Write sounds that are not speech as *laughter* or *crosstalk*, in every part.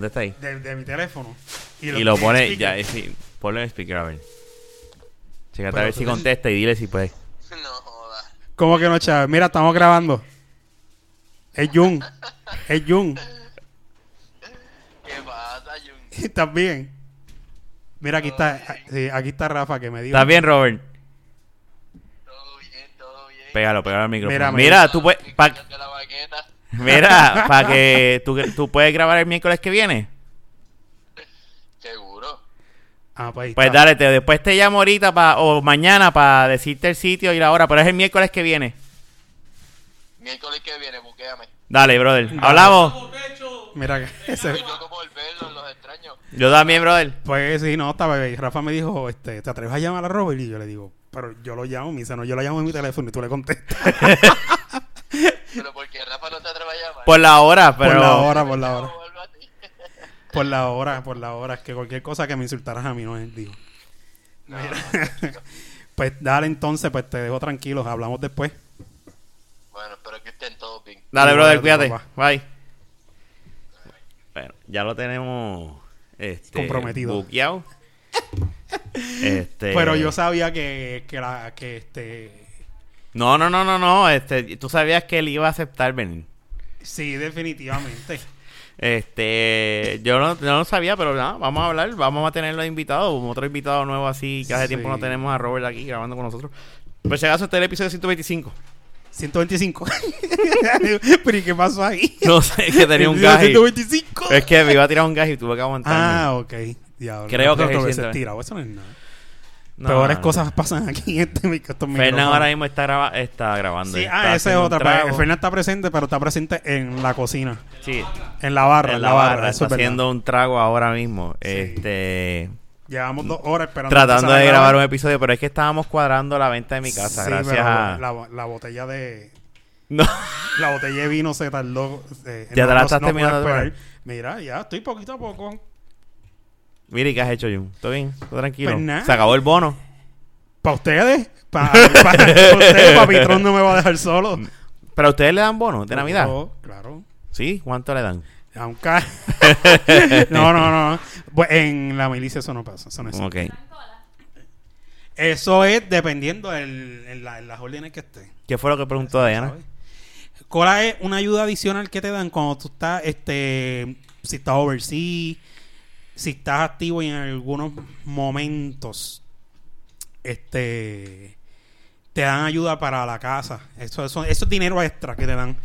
Contesta ahí. de, de mi teléfono. Y lo en pone, speaker. ya, sí, ponlo en speaker a ver. Chécate a ver si contesta y dile si puede. No joda. ¿Cómo que no, chaval? Mira, estamos grabando. Es Jun. Es Jun. ¿Qué pasa, Jun? *laughs* ¿Estás bien? Mira, aquí está, sí, aquí está Rafa que me dijo. ¿Estás bien, Robert? Todo bien, todo bien. Pégalo, pégalo al micrófono. Mira, tú puedes, pa-. Mira, para que tú, tú puedes grabar el miércoles que viene. Seguro. Ah, pues, ahí Pues está. dale, te, después te llamo ahorita pa, o mañana para decirte el sitio y la hora, pero es el miércoles que viene. Miércoles que viene, buquéame. Dale, brother. Hablamos. Mira que ese- Yo como el verlo, los extraño. Yo también, brother. Pues sí, no, estaba ahí. Rafa me dijo, este, ¿te atreves a llamar a Robert? Y yo le digo, pero yo lo llamo, me dice, no, yo lo llamo en mi teléfono y tú le contestas. *laughs* Pero porque Rafa no a llamar. Por la hora, pero. Por la hora, por la hora. *laughs* Por la hora, por la hora. Es que cualquier cosa que me insultaras a mí no es, digo. No, *laughs* Pues dale entonces, pues te dejo tranquilo, hablamos después. Bueno, espero que estén todos bien. Dale, brother, cuídate. papá. Bye. Bueno, ya lo tenemos este, Comprometido. buqueado. *laughs* este, Pero yo sabía que, que la, que este, No, no, no, no, no. Este, tú sabías que él iba a aceptar venir. sí, definitivamente. Este, yo no, yo no sabía, pero nada, vamos a hablar, vamos a tenerlo invitado, otro invitado nuevo así, que hace Sí. tiempo no tenemos a Robert aquí grabando con nosotros. Pues si acaso este es el episodio 125. 125. *laughs* Pero ¿y qué pasó ahí? No sé, que tenía un gas. y- 125. Es que me iba a tirar un gas y tuve que aguantarme. Ah, ok. Diablo. Creo que es veces 120. tirado, eso no es nada. No, Peores no. cosas pasan aquí en este mic- estos Fernan ahora mismo está, graba- está grabando. Sí, está ah, esa es otra. Fernan está presente, pero está presente en la cocina. Sí, En la barra, en la barra, eso está es verdad. haciendo un trago ahora mismo. Sí. Este, Llevamos dos horas esperando. tratando de grabar un episodio, pero es que estábamos cuadrando la venta de mi casa, Sí, gracias a... La, la botella de... No. La botella de vino se tardó. eh, Ya te la estás terminando. Mira, ya estoy poquito a poco. Mira, ¿y qué has hecho, Jun? ¿Todo bien? ¿Todo tranquilo? Pues nada. Se acabó el bono. ¿Para ustedes? ¿Para *laughs* ustedes? Papitrón no me va a dejar solo. ¿Pero a ustedes le dan bono de Navidad? Claro, claro. ¿Sí? ¿Cuánto le dan? Aunque... *laughs* no, no, no. Pues en la milicia eso no pasa. Eso no es. Ok. Eso es dependiendo del- en, la- en las órdenes que esté. ¿Qué fue lo que preguntó Diana? Cola es una ayuda adicional que te dan cuando tú estás, este, si estás overseas, si estás activo y en algunos momentos, este, te dan ayuda para la casa. Eso, eso, eso es dinero extra que te dan.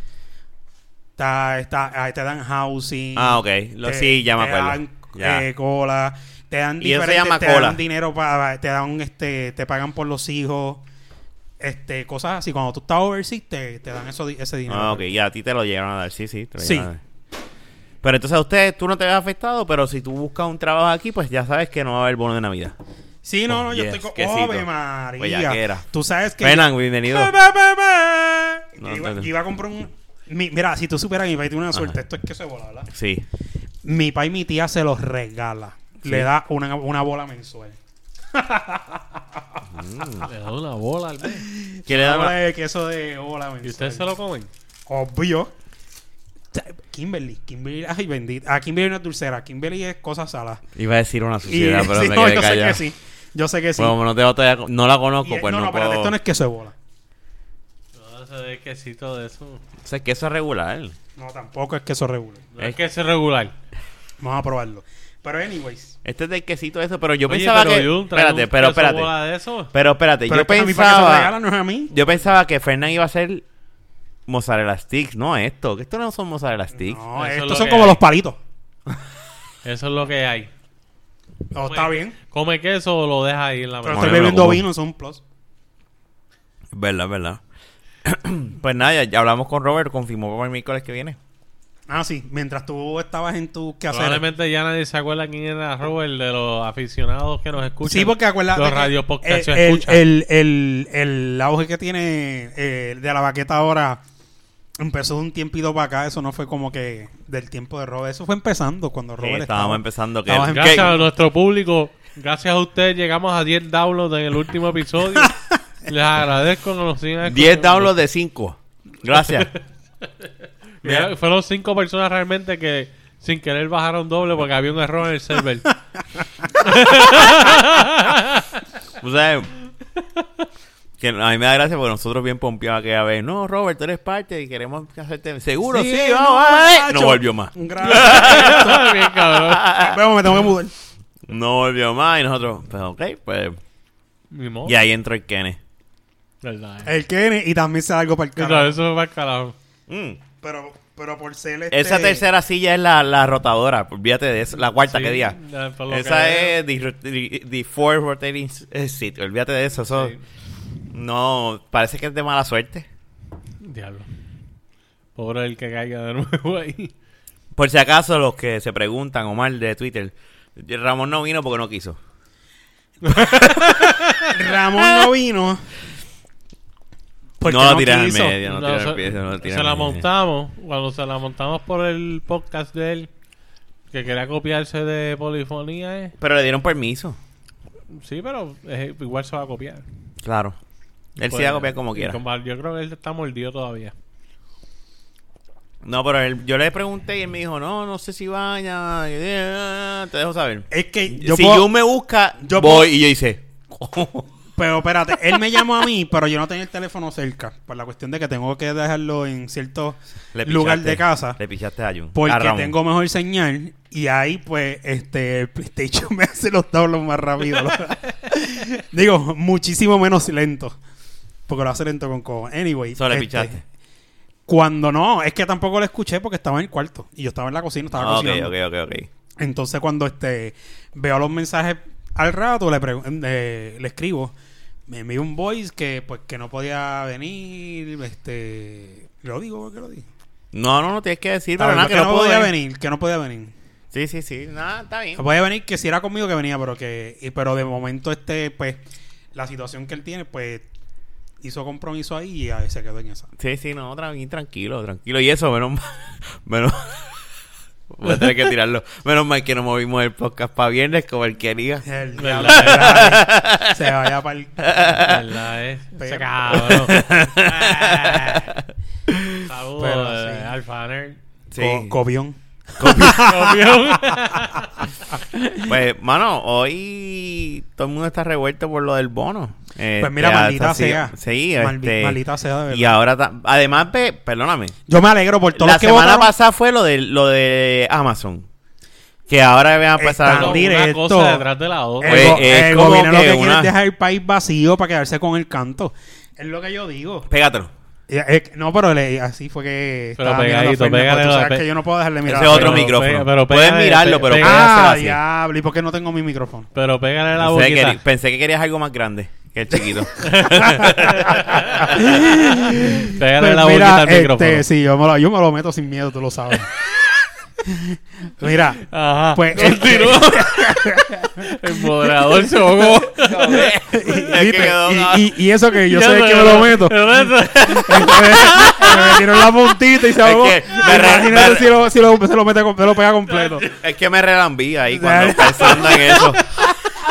Está, está, te dan housing. Ah, ok. Lo, te- sí, ya me te acuerdo. dan, Ya. eh, cola. Te dan Y eso se diferentes, llama te cola. dan dinero para, te dan, este, te pagan por los hijos, este, cosas así. Cuando tú estás overseas, te, te dan eso, ese dinero. Ah, ok. Y a ti te lo llegaron a dar. Sí, sí. Te lo Sí. a dar. Pero entonces a ustedes, tú no te ves afectado, pero si tú buscas un trabajo aquí, pues ya sabes que no va a haber bono de Navidad. Sí, no, no, Oh, yo yes, estoy con... ¡Ave María! Tú sabes que... Fernan, bienvenido. Ba, ba, ba, ba. No, iba, no, no. iba a comprar un... mi- mira, si tú supieras, mi país tiene una Ajá. suerte. Esto es que se bola, ¿verdad? Sí. Mi país y mi tía se los regala. Sí. Le da una, una bola mensual. Le da una bola al mes. ¿Qué le Una dan? bola de queso de bola mensual. ¿Y ustedes se lo comen? Obvio. Kimberly, Kimberly, ay bendita. A Kimberly no es dulcera, Kimberly es cosa salada. Iba a decir una Y suciedad, pero sí, me *laughs* no, quedé yo sé callado. que sí. Yo sé que sí. Bueno, no, te, todavía- no la conozco, Y- pues no, no, no, puedo... espérate, esto no es queso de bola. No, ese de quesito de eso. O sea, eso es regular. No, tampoco es queso regular. No Es- es queso regular. Vamos a probarlo. Pero anyways. Este es del quesito eso, pero yo Oye, pensaba pero que... Trae Espérate, pero queso espérate. bola de eso. Pero espérate, Pero yo es que a mí para que se pensaba... regala no es a mí. Yo pensaba que Fernan iba a hacer mozzarella sticks, no esto. Que esto no son mozzarella sticks. No, Eso es estos lo son que como hay. los palitos. Eso es lo que hay. Oh, está bien. Come queso o lo deja ahí en la Pero mesa. Estoy bebiendo como. vino, son un plus. Es verdad, es verdad. *clears throat* pues nada, ya, ya hablamos con Robert, confirmó para el miércoles que viene. Ah, sí. Mientras tú estabas en tu quehacer. Probablemente ya nadie se acuerda quién era Robert de los aficionados que nos escuchan. Sí, porque acuérdate Los que radio el, se el, el, el, el auge que tiene eh, de la baqueta ahora empezó de un tiempito para acá. Eso no fue como que del tiempo de Robert. Eso fue empezando cuando Sí, Robert estábamos estaba. empezando que... Gracias que- a nuestro público, gracias a ustedes llegamos a 10 downloads en el último episodio. *laughs* Les agradezco que nos sigan 10 escuchando. downloads de 5. Gracias. *laughs* Mira, fueron 5 personas realmente que sin querer bajaron doble porque había un error en el server. O *laughs* sea, que a mí me da gracia porque nosotros bien pompeados aquella vez. No, Robert, tú eres parte y queremos hacerte. Seguro, sí, Sí, vamos, no. No volvió más. Gracias. *laughs* Bien, cabrón. *laughs* Vamos, me tengo que mudar. No volvió más y nosotros, pues ok, pues. Y ahí entró el Kenneth. Verdad. El Kenny y también se algo para el Claro, carajo. eso va al carajo. Mm. Pero, pero por ser este... Esa tercera silla es la, la rotadora. Olvídate de eso. La cuarta, Sí, que diga. ya, por lo Esa que- es the, the, the four rotating eh, seat. Olvídate de eso. Eso Sí. No. Parece que es de mala suerte. Diablo. Pobre el que caiga de *laughs* nuevo ahí. Por si acaso, los que se preguntan, Omar de Twitter. Ramón no vino porque no quiso. *laughs* Ramón no vino. Porque no lo tiras al quiso. medio. No, No, se, al pie, no lo se al la medio. montamos. Cuando se la montamos por el podcast de él, que quería copiarse de polifonía, eh. Pero le dieron permiso. Sí, pero eh, igual se va a copiar. Claro. Él Pues, va a copiar como quiera. como- yo creo que él está mordido todavía. No, pero él- yo le pregunté y él me dijo, no, no sé si vaya. Y, eh, Te dejo saber. Es que yo si puedo- Jun me busca, yo voy. puedo- Y yo hice... *laughs* Pero espérate, él me llamó a mí, pero yo no tenía el teléfono cerca. Por la cuestión de que tengo que dejarlo en cierto Le lugar de casa. Le pichaste a Jun. Porque A tengo mejor señal. Y ahí, pues, este, el PlayStation *laughs* me hace los downloads más rápido. *laughs* *laughs* Digo, muchísimo menos lento. Porque lo hace lento con cojo. Anyway. Solo este, pichaste. Cuando no, es que tampoco lo escuché porque estaba en el cuarto. Y yo estaba en la cocina, estaba Ah, cocinando. ok, ok, ok. Entonces cuando este veo los mensajes al rato, le, eh, le escribo, me envió un voice que pues que no podía venir, este lo digo, ¿por qué lo digo? No, no, no tienes que decir, pero nada, que que no podía venir, que no podía venir. Sí, sí, sí. Nada, está bien. Podía venir, que si era conmigo que venía, pero que y- pero de momento este pues la situación que él tiene pues hizo compromiso ahí y ahí se quedó en esa. Sí, sí, no, tranquilo, tranquilo, tranquilo. Y eso, menos mal. *laughs* Menos. *laughs* Voy a tener que tirarlo. Menos mal que no movimos el podcast para viernes como él quería. El diablo, ¿verdad? se vaya para el *laughs* ¿Verdad? eh? Pero- cabrón. Saludos, eh, sí. Alfa Nerd. Sí. co- cobión. Copión. *laughs* Pues, mano, hoy todo el mundo está revuelto por lo del bono. Pues mira, Este, maldita sea. Sí, Maldi- este, maldita sea, de verdad. Y ahora, ta- además, ve, perdóname. Yo me alegro por todos La los que semana votaron. pasada fue lo de, lo de Amazon. Que ahora van a pasar Están algo. Una directo. cosa detrás de la otra. El, Pues, el como gobierno lo que que quiere una- es dejar el país vacío para quedarse con el canto. Es lo que yo digo. Pégatelo. Es- no, pero le- así fue que. Pero estaba mirando a pegadito, Fernan, pégale sabes pe- que yo no puedo dejarle mirar. Ese a otro Fernan. micrófono. pega- pero Puedes pégale, mirarlo, pe- pero puedes Ah, así. diablo. ¿Y por qué no tengo mi micrófono? Pero pégale la Pensé que, boquita. pensé que querías algo más grande que el chiquito. *laughs* *laughs* Pégale Pues la mira, boquita al este, micrófono. sí, yo me, lo, yo me lo meto sin miedo, tú lo sabes. Mira, Ajá. pues. *laughs* Continúa. *laughs* el moderador se ahogó. Es Y- y, y eso que yo Ya sé que me lo meto. me metieron la puntita y se Es ahogó. que me me- si, lo, si lo- se lo mete se lo pega completo. es que me relambí ahí cuando pensando en eso. *laughs*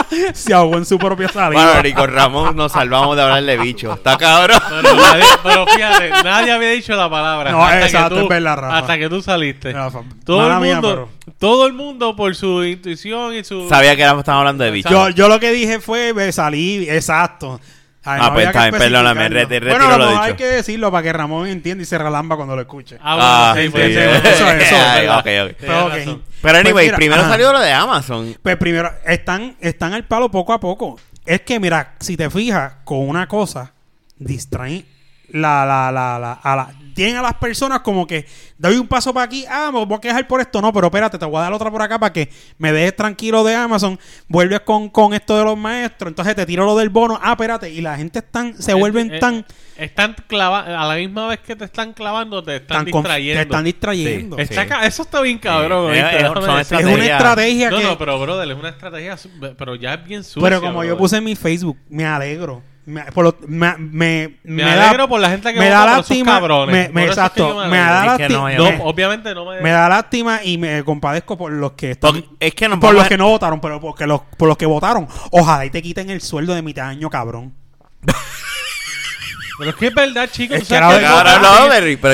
*laughs* Se ahogó en su propia salida. Bueno, Rico Ramón nos salvamos de hablar de bicho. Está cabrón. Pero, nadie- pero fíjate, nadie había dicho la palabra. No, hasta exacto, que tú, es verdad, Rafa. Hasta que tú saliste. Rafa, todo, el mía, mundo, todo el mundo, por su intuición y su. Sabía que éramos- estábamos hablando de bicho. Yo, yo lo que dije fue me salí, exacto. Ay, Ah, pues está bien, perdóname, Bueno, retiro a lo lo mejor hay que decirlo para que Ramón entienda y se relamba cuando lo escuche. Ah, bueno, Ah, sí, sí, pues, sí. Eso, eso, *laughs* Ay. Pero anyway, Pues mira, primero ajá. salió lo de Amazon. Pues primero, están, están al palo poco a poco. Es que, mira, si te fijas con una cosa, distraen la, la, la, la, a la- tienen a las personas como que doy un paso para aquí, ah, me voy a quejar por esto, no, pero espérate, te voy a dar otra por acá para que me dejes tranquilo de Amazon, vuelves con, con esto de los maestros, entonces te tiro lo del bono, ah, espérate, y la gente están, se vuelven Eh, eh, tan, Están clavando. A la misma vez que te están clavando, te están tan distrayendo. te están distrayendo. Sí. Está ca- Eso está bien cabrón. Eh, eh. Es una estrategia No, que... no, pero brother, es una estrategia, pero ya es bien sucia. pero como yo puse en mi Facebook, me alegro. Me, por lo- me, me, Me, da- alegro por la gente que me vota da por lástima, cabrones. me- Por me- eso es que exacto, me da alegro. Es que lástima, no No, obviamente no me... me da lástima y me compadezco por los que están, Porque es que nos por los a- que no votaron, pero porque los, por los que votaron. Ojalá y te quiten el sueldo de mitad de año, cabrón. *laughs* Pero es que es verdad, chicos. Es que ahora- pero-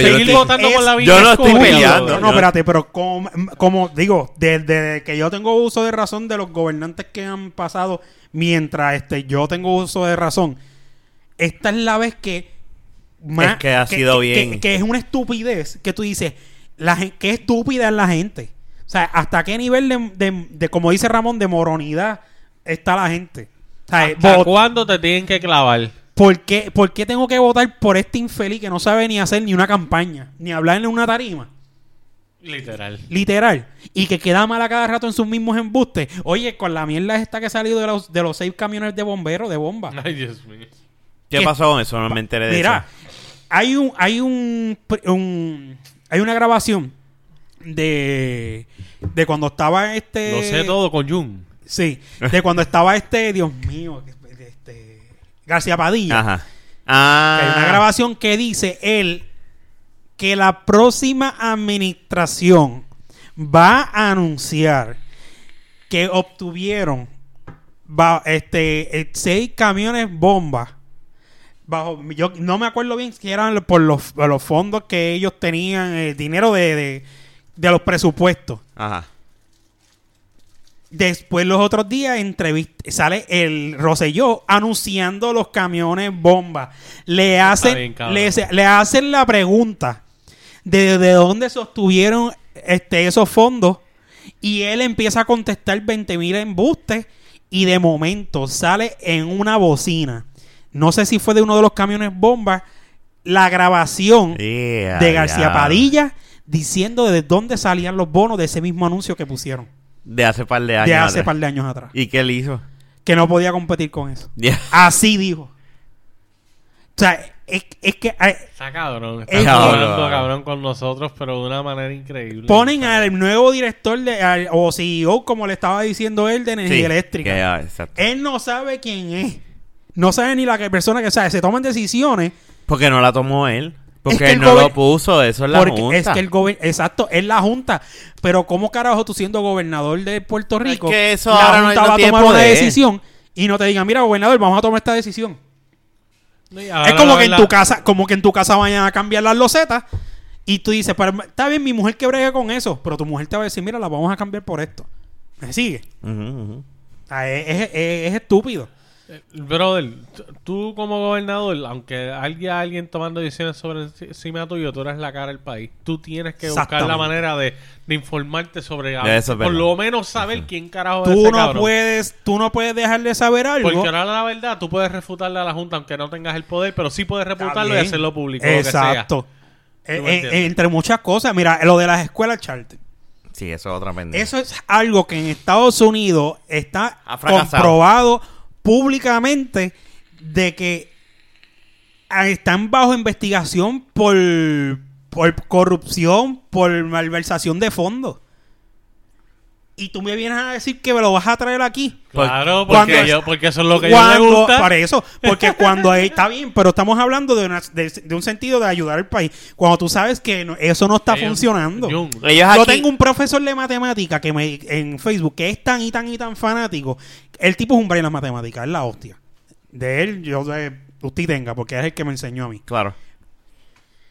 yo no seguir estoy- votando con la vida yo no es estoy como- peleando. No, no, espérate, pero como, como digo, desde que yo tengo uso de razón de los gobernantes que han pasado, mientras este yo tengo uso de razón, esta es la vez que Es que ha sido bien. Que, que es una estupidez que tú dices, la qué estúpida es la gente. O sea, hasta qué nivel de, de- de, como dice Ramón, de moronidad está la gente. O sea, ¿Hasta vot- cuándo te tienen que clavar? ¿Por, qué, por qué tengo que votar por este infeliz que no sabe ni hacer ni una campaña, ni hablar en una tarima? Literal. Literal. Y que queda mal a cada rato en sus mismos embustes. Oye, con la mierda esta que ha salido de los, de los seis camiones de bomberos, de bomba. Ay, Dios mío. ¿Qué ¿Qué? pasó con eso? No me enteré de Mira, eso. hay un, hay un, un- hay una grabación de, de cuando estaba este. Lo sé todo con Jun. Sí, de cuando estaba este, Dios mío, García Padilla. Ajá. Que Hay una Ah. grabación que dice él que la próxima administración va a anunciar que obtuvieron este eh, seis camiones bomba bajo yo no me acuerdo bien si eran por los, los fondos que ellos tenían el dinero de, de, de los presupuestos Ajá. Después los otros días sale el Roselló anunciando los camiones bomba. Le hacen, bien, le, hacen la pregunta de, de dónde sostuvieron este, esos fondos y él empieza a contestar 20 mil embustes y de momento sale en una bocina. No sé si fue de uno de los camiones bomba la grabación Yeah, de García. Padilla diciendo de dónde salían los bonos de ese mismo anuncio que pusieron De hace par de años. de hace atrás. par de años atrás. ¿Y qué él hizo? Que no podía competir con eso. Así dijo. O sea, es, es que eh, Está cabrón. Es Está cabrón con nosotros, pero de una manera increíble. ponen al nuevo director de, al- o CEO, como le estaba diciendo él, de energía Sí, eléctrica. que, ah, exacto. Él no sabe quién es. No sabe ni la que persona que sabe. Se toman decisiones. Porque no la tomó él. Porque que él el no lo puso. Eso es la porque junta. es que el gobierno. Exacto, es la Junta. Pero, ¿cómo carajo tú siendo gobernador de Puerto Rico? que eso la ahora no- Junta no va a tiene tomar una decisión y no te digan, mira, gobernador, vamos a tomar esta decisión. Es como que en tu casa, como que en tu casa vayan a cambiar las losetas y tú dices, pero está bien, mi mujer que bregue con eso, pero tu mujer te va a decir, mira, la vamos a cambiar por esto. ¿Me sigue? O sea, es, es- es- es estúpido. Eh, Brother, tú como gobernador, aunque haya alguien tomando decisiones sobre encima tuyo, tú eres la cara del país. Tú tienes que buscar la manera de, de informarte sobre algo. Eso es Por lo menos saber quién carajo es Tú ese no cabrón. puedes, tú no puedes dejar de saber algo. Porque ahora la verdad, tú puedes refutarle a la Junta aunque no tengas el poder, pero sí puedes refutarlo y hacerlo público. lo que Exacto. sea. Eh, eh, entre muchas cosas, mira, lo de las escuelas charter. Sí, eso es otra pendeja. Eso es algo que en Estados Unidos está Ha fracasado. comprobado públicamente de que ah, están bajo investigación por, por corrupción, por malversación de fondos. Y tú me vienes a decir que me lo vas a traer aquí. Claro, Cuando porque, yo- porque eso es lo que les Cuando, gusta. para eso, porque cuando ahí está bien, pero estamos hablando de, una- de, de un sentido de ayudar al país. Cuando tú sabes que no- eso no está Ellos- funcionando. Ellos Yo aquí- tengo un profesor de matemática que me en Facebook que es tan y tan y tan fanático. El tipo es un brain en las matemáticas, es la hostia. De él, yo sé, usted tenga, porque es el que me enseñó a mí. Claro.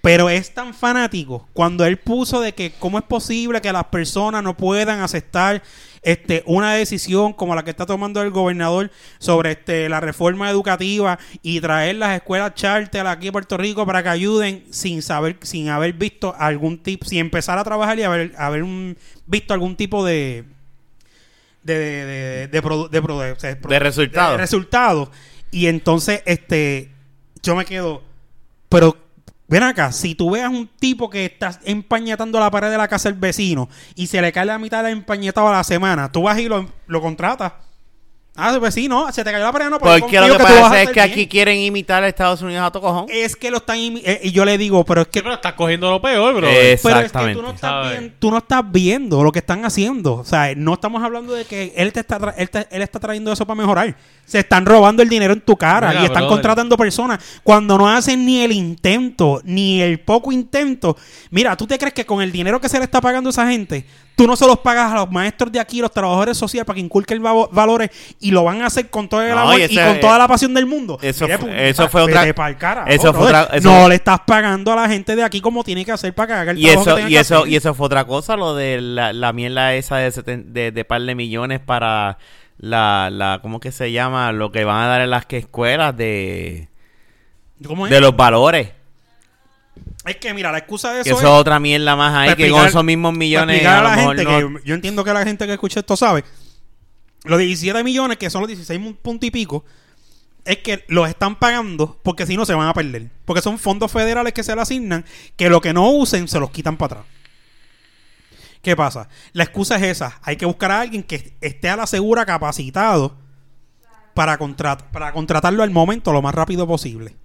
Pero es tan fanático cuando él puso de que cómo es posible que las personas no puedan aceptar este una decisión como la que está tomando el gobernador sobre este la reforma educativa y traer las escuelas charter aquí a Puerto Rico para que ayuden sin saber sin haber visto algún tipo sin empezar a trabajar y haber haber un- visto algún tipo de de de de, de produ- de produ- o sea, De resultado. de resultados. y entonces este yo me quedo pero ven acá, si tú veas un tipo que está empañetando la pared de la casa del vecino y se le cae la mitad del empañetado a la semana, tú vas y lo, lo contratas. Ah, pues sí, no, se te cayó la pared, no, pero yo Porque lo que a pasa es que bien. aquí quieren imitar a Estados Unidos a tu cojón. Es que lo están... eh, y yo le digo, pero es que... Sí, pero estás cogiendo lo peor, bro. Es- Pero es que Exactamente. tú no, estás viendo, tú no estás viendo lo que están haciendo. O sea, no estamos hablando de que él te está tra- él, te- él está trayendo eso para mejorar. Se están robando el dinero en tu cara Mira, y están brother. contratando personas cuando no hacen ni el intento, ni el poco intento. Mira, ¿tú te crees que con el dinero que se le está pagando a esa gente, Tú no se los pagas a los maestros de aquí, los trabajadores sociales, para que inculquen va- valores y lo van a hacer con todo el No, amor y con toda la pasión del mundo. eso Mire, pues, eso fue otra- eso fue eso- No le estás pagando a la gente de aquí como tiene que hacer para que haga el Y trabajo eso, que y que eso, hacer. y eso fue otra cosa, lo de la, la mierda esa de, seten- de, de par de millones para la, la, ¿cómo que se llama? Lo que van a dar en las que escuelas de, ¿Cómo es? de los valores. Es que mira, la excusa de Que eso eso es... otra mierda más ahí, que con esos mismos para millones a a lo la mejor gente no- que yo entiendo que la gente que escucha esto sabe los 17 millones que son los 16 puntos y pico es que los están pagando porque si no se van a perder. Porque son fondos federales que se le asignan que lo que no usen se los quitan para atrás. ¿qué pasa? la excusa es esa. Hay que buscar a alguien que esté a la segura capacitado para, contrat para contratarlo al momento lo más rápido posible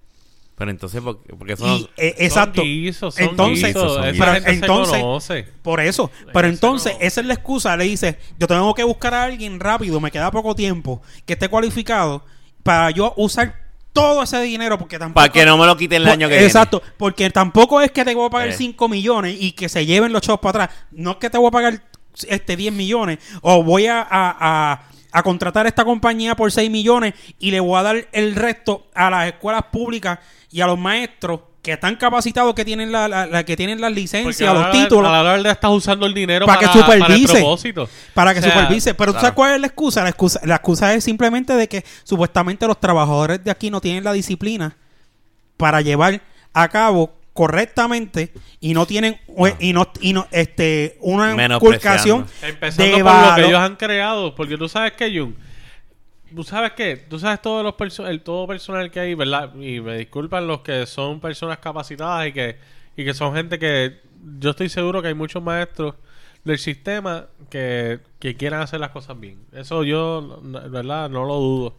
Pero entonces, porque, porque eso y, eh, exacto Son guisos, son entonces, guisos. son gente Entonces-. Por eso. Pero entonces, esa es la excusa. Le dice, yo tengo que buscar a alguien rápido, me queda poco tiempo, que esté cualificado para yo usar todo ese dinero porque tampoco... para que no me lo quiten el Por- año que Exacto, porque tampoco es que te voy a pagar Eh. 5 millones y que se lleven los chavos para atrás. No es que te voy a pagar este 10 millones o voy a, a- a- a contratar a esta compañía por 6 millones y le voy a dar el resto a las escuelas públicas y a los maestros que están capacitados, que tienen la, la- la- que tienen las licencias, a los títulos. A la de estás usando el dinero Para para, que para el supervise. propósito. Para que O sea, supervise. Pero ¿tú sabes claro. cuál es la excusa? La excusa, la excusa es simplemente de que supuestamente los trabajadores de aquí no tienen la disciplina para llevar a cabo correctamente y no tienen y no y no este una inculcación Empezando de por lo que ellos han creado, porque tú sabes que Jun, tú sabes que, tú sabes todos los perso- el todo personal que hay, ¿verdad? Y me disculpan los que son personas capacitadas y que y que son gente que yo estoy seguro que hay muchos maestros del sistema que, que quieran hacer las cosas bien. Eso yo, ¿verdad? No lo dudo.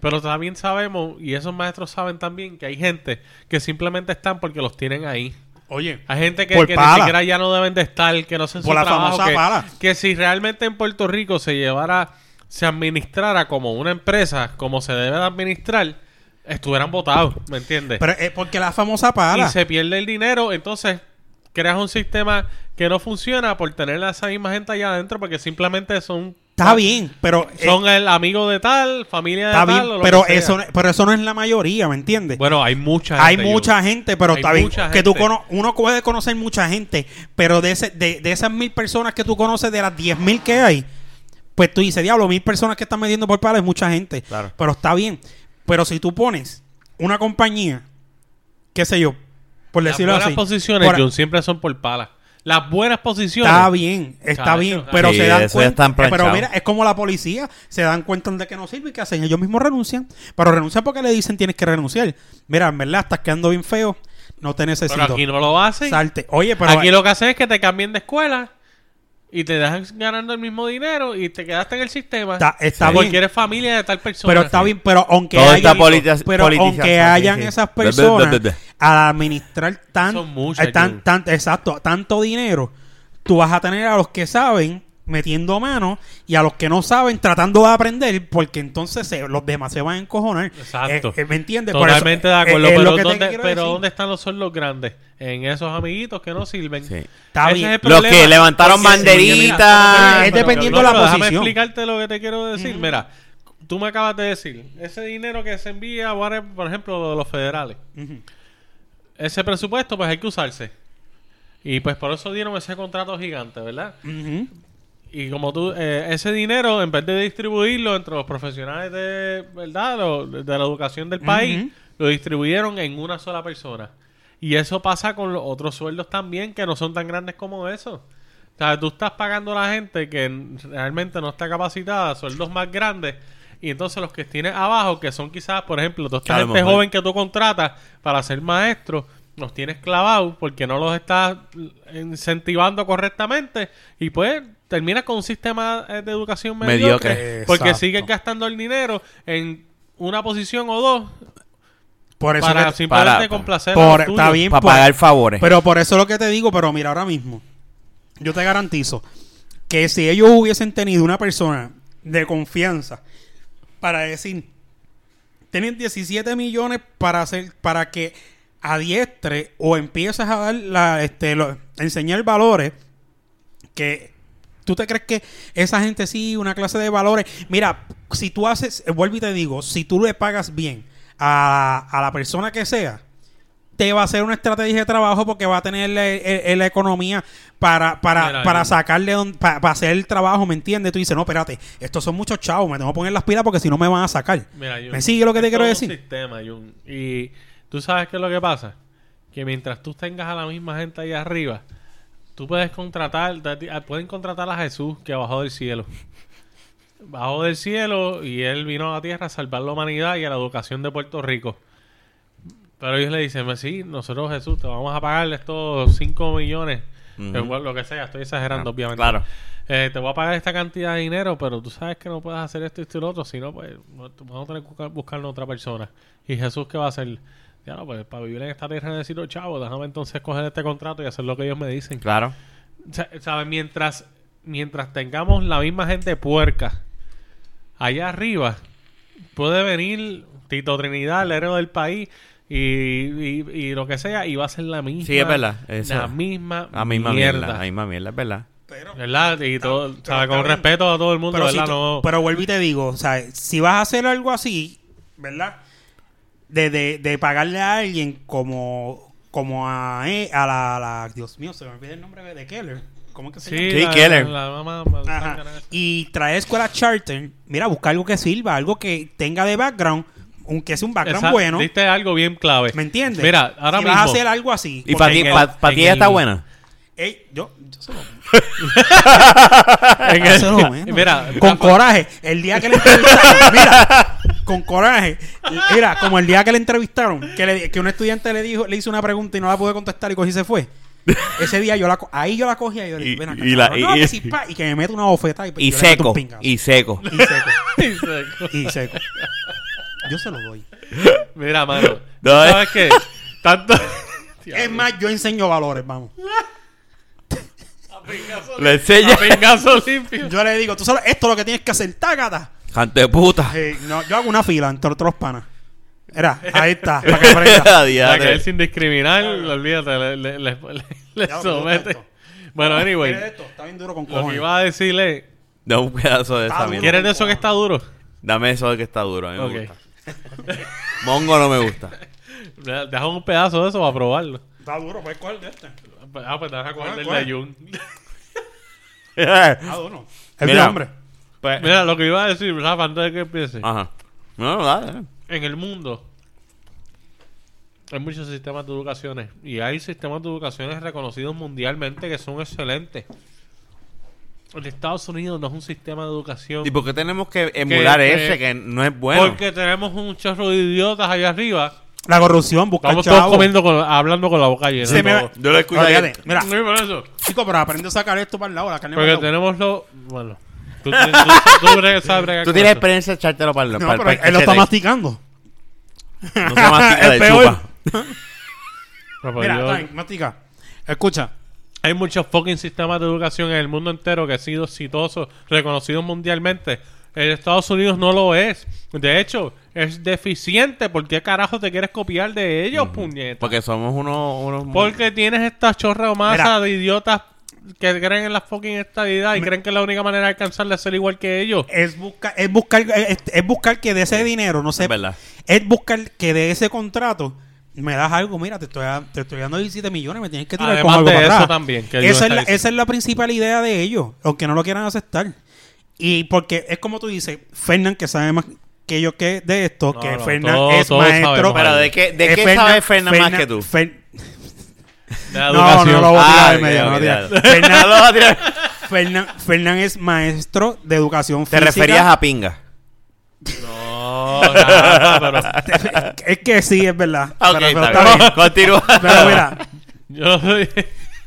Pero también sabemos, y esos maestros saben también, que hay gente que simplemente están porque los tienen ahí. Oye, Hay gente que, que ni siquiera ya no deben de estar, que no sé Por la famosa que, pala. que si realmente en Puerto Rico se llevara, se administrara como una empresa, como se debe de administrar, estuvieran votados, ¿me entiendes? pero es porque la famosa pala. Y se pierde el dinero, entonces creas un sistema que no funciona por tener a esa misma gente allá adentro porque simplemente son Está bien, pero eh, son el amigo de tal, familia de está tal, bien, o lo pero que eso no- pero eso no es la mayoría, ¿me entiendes? Bueno, hay mucha Hay gente, mucha Jun. gente, pero Hay está bien. mucha Que tú cono- uno puede conocer mucha gente, pero de, ese, de, de esas mil personas que tú conoces, de las diez mil que hay, pues tú dices, diablo, mil personas que están metiendo por pala es mucha gente. Claro. Pero está bien. Pero si tú pones una compañía, qué sé yo, por Las decirlo buenas así. posiciones, por- siempre son por pala. Las buenas posiciones. Está bien, está Chacho, bien, pero Sí, se dan cuenta. eh, pero mira, es como la policía, se dan cuenta de que no sirve y que hacen, ellos mismos renuncian, pero renuncian porque le dicen tienes que renunciar. Mira, en verdad estás quedando bien feo, no te necesito. Pero aquí no lo hacen. Salte. Oye, pero aquí lo que hacen es que te cambien de escuela y te dejan ganando el mismo dinero y te quedaste en el sistema. está, está bien. porque eres familia de tal persona. Pero está bien, pero aunque Todo haya, pero aunque hayan sí. esas personas bla. al administrar tan, Son muchas, eh, tan, tan- exacto, tanto dinero, tú vas a tener a los que saben metiendo mano y a los que no saben tratando de aprender porque entonces se- los demás se van a encojonar. Exacto. Eh, eh, ¿Me entiendes? Totalmente eso, de acuerdo. eh, pero ¿dónde, quiero pero decir. ¿dónde están los son los grandes? En esos amiguitos que no sirven. Sí. Está bien. es Los que levantaron banderitas. Es Pero- dependiendo no, de la pero Déjame posición. explicarte lo que te quiero decir. Mira, tú me acabas de decir, ese dinero que se envía, por ejemplo, de los federales, ese presupuesto, pues hay que usarse. Y pues por eso dieron ese contrato gigante, ¿verdad? Y como tú, eh, ese dinero, en vez de distribuirlo entre los profesionales de, ¿verdad? Lo- de la educación del país, lo distribuyeron en una sola persona. Y eso pasa con los otros sueldos también, que no son tan grandes como eso. O sea, tú estás pagando a la gente que realmente no está capacitada, sueldos más grandes. Y entonces los que tienes abajo, que son quizás, por ejemplo, toda esta gente joven que tú contratas para ser maestro, los tienes clavados porque no los estás incentivando correctamente. Y pues terminas con un sistema eh, de educación mediocre. Mediocre. Porque Exacto. sigues gastando el dinero en una posición o dos Por eso para que- simplemente para- complacer por- a los está bien, Para por- pagar favores. Pero por eso es lo que te digo, pero mira, ahora mismo, yo te garantizo que si ellos hubiesen tenido una persona de confianza para decir, tienen 17 millones para hacer, para que adiestre o empieces a dar la, este, lo- enseñar valores que ¿Tú te crees que esa gente sí, una clase de valores? Mira, si tú haces, eh, vuelvo y te digo, si tú le pagas bien a, a la persona que sea, te va a hacer una estrategia de trabajo porque va a tener la, la economía para, para, Mira, para sacarle, don- pa- para, hacer el trabajo, ¿me entiendes? Tú dices, no, espérate, estos son muchos chavos, me tengo que poner las pilas porque si no me van a sacar. Mira, Jun, ¿Me sigue lo que te quiero decir? Un sistema, Jun. Y tú sabes qué es lo que pasa. Que mientras tú tengas a la misma gente ahí arriba, tú puedes contratar, da- pueden contratar a Jesús que bajó del cielo. Bajó del cielo y él vino a la tierra a salvar la humanidad y a la educación de Puerto Rico. Pero ellos le dicen, "Pues sí, nosotros Jesús te vamos a pagar estos 5 millones, lo que sea, estoy exagerando Ah, obviamente. claro. Eh, te voy a pagar esta cantidad de dinero, pero tú sabes que no puedes hacer esto, esto y lo otro, si no, pues vamos a tener que buscar, buscar otra persona. ¿Y Jesús qué va a hacer? Ya no, pues para vivir en esta tierra necesito chavo, déjame entonces coger este contrato y hacer lo que ellos me dicen. Claro. Sa- ¿Sabes? Mientras, mientras tengamos la misma gente puerca allá arriba, puede venir Tito Trinidad, el héroe del país, y, y, y lo que sea, y va a ser la misma. Sí, es verdad. La misma, La misma mierda. mierda. La misma mierda, es verdad. Pero, ¿Verdad? Y todo, pero ¿sabes? Con respeto a todo el mundo, pero, si ¿verdad? tú- no... pero vuelvo y te digo, o sea, si vas a hacer algo así, ¿verdad? De, de, de pagarle a alguien como, como a, eh, a la, a la- Dios mío, se me olvida el nombre de Keller. ¿Cómo es que se Sí, Sí, la, Keller. la mamá... la Ajá. sangre esa. Y traer escuela charter, mira, busca algo que sirva, algo que tenga de background, aunque sea un background Esa- bueno. Diste algo bien clave. ¿Me entiendes? Mira, ahora si mismo... vas a hacer algo así. Y para ti, pa- pa' está buena. Ey, yo, yo se lo *laughs* en Eso es lo el- menos. Mira, con coraje, el día que le entrevistaron, mira, con coraje, mira, como el día que le entrevistaron, que, le- que un estudiante le dijo, le hizo una pregunta y no la pude contestar y cogí y se fue. Ese día yo la ahí yo la cogí y yo le dije, Y- ven acá, y la- cabrón, no, y- que sí, pa, y que me mete una bofeta y, Y yo le meto un seco. Y seco. y seco. *laughs* y seco. Y seco. Yo se lo doy. Mira, mano. ¿tú No, eh. ¿Sabes qué? Tanto... Es más, yo enseño valores, vamos. *laughs* Le enseña. A pingazo limpio. Yo le digo, tú sabes, esto es lo que tienes que hacer, tágata. Canto de puta. Eh, no, yo hago una fila entre otros panas. Era, *laughs* ahí está, para que aprenda. Sea, *laughs* que él sin discriminar, olvídate, le, le, le, le- le Ya, somete. esto. Bueno, anyway, Mira esto, está bien duro con lo que cojones. iba a decirle, Da un pedazo de Está esa mierda. ¿quieres de eso que está duro? Dame eso de que está duro. A mí me Ok. gusta. Mongo no me gusta. *laughs* Deja un pedazo de eso para probarlo. Está duro, pues ¿cuál de este? Ah, pues deja coger del ¿cuál? de Jun. Está duro. Es de Mira. hombre. Pues- Mira, lo que iba a decir, Rafa, antes de que empiece. Ajá. No, no, dale. En el mundo hay muchos sistemas de educaciones y hay sistemas de educaciones reconocidos mundialmente que son excelentes. En Estados Unidos no es un sistema de educación ¿Y por qué tenemos que emular que- ese que no es bueno? porque tenemos un chorro de idiotas allá arriba. La corrupción, buscar Vamos todos comiendo con- hablando con la boca llena. Se me va-. Yo lo ahí. fíjate, Mira, Sí, por eso. chico, pero aprende a sacar esto para el lado, la carne Porque para el lado. tenemos lo. Bueno. Tú, tú, tú, tú bregas- sabes bregar Tú con tienes eso. experiencia de echártelo para el No, para, pero para el él lo está cachete. masticando. No se mastica, *laughs* Es le peor. chupa. No, *laughs* pues Mira, yo- mastica. Escucha. Hay muchos fucking sistemas de educación en el mundo entero que han sido exitosos, reconocidos mundialmente. En Estados Unidos no lo es. De hecho, es deficiente. ¿Por qué carajo te quieres copiar de ellos, puñeta? Porque somos unos... unos Porque tienes esta chorra o masa Mira. de idiotas que creen en la fucking estabilidad y creen que la única manera de alcanzarle es ser igual que ellos. Es buscar, es buscar, es, es buscar que de ese dinero, no sé. Es verdad. Es buscar que de ese contrato me das algo. Mira, te estoy, te estoy dando 17 millones, me tienes que tirar Además con algo de para eso atrás. también, que esa, es la, esa es la principal idea de ellos, aunque no lo quieran aceptar. Y porque es como tú dices, Fernán, que sabe más que yo que de esto, No, que no, Fernán es todos maestro. Pero ¿de qué, de qué Fernan- sabe Fernan más que tú? Fer- De la no, no lo voy a tirar Ah, del medio, no lo voy a ok, *laughs* tirar. Fernan, Fernan es maestro de educación Te física. referías a pinga. No, Rafa, pero *laughs* Es que sí, es verdad. Ok, pero, pero está bien. Continúa. Pero mira, *laughs* yo soy.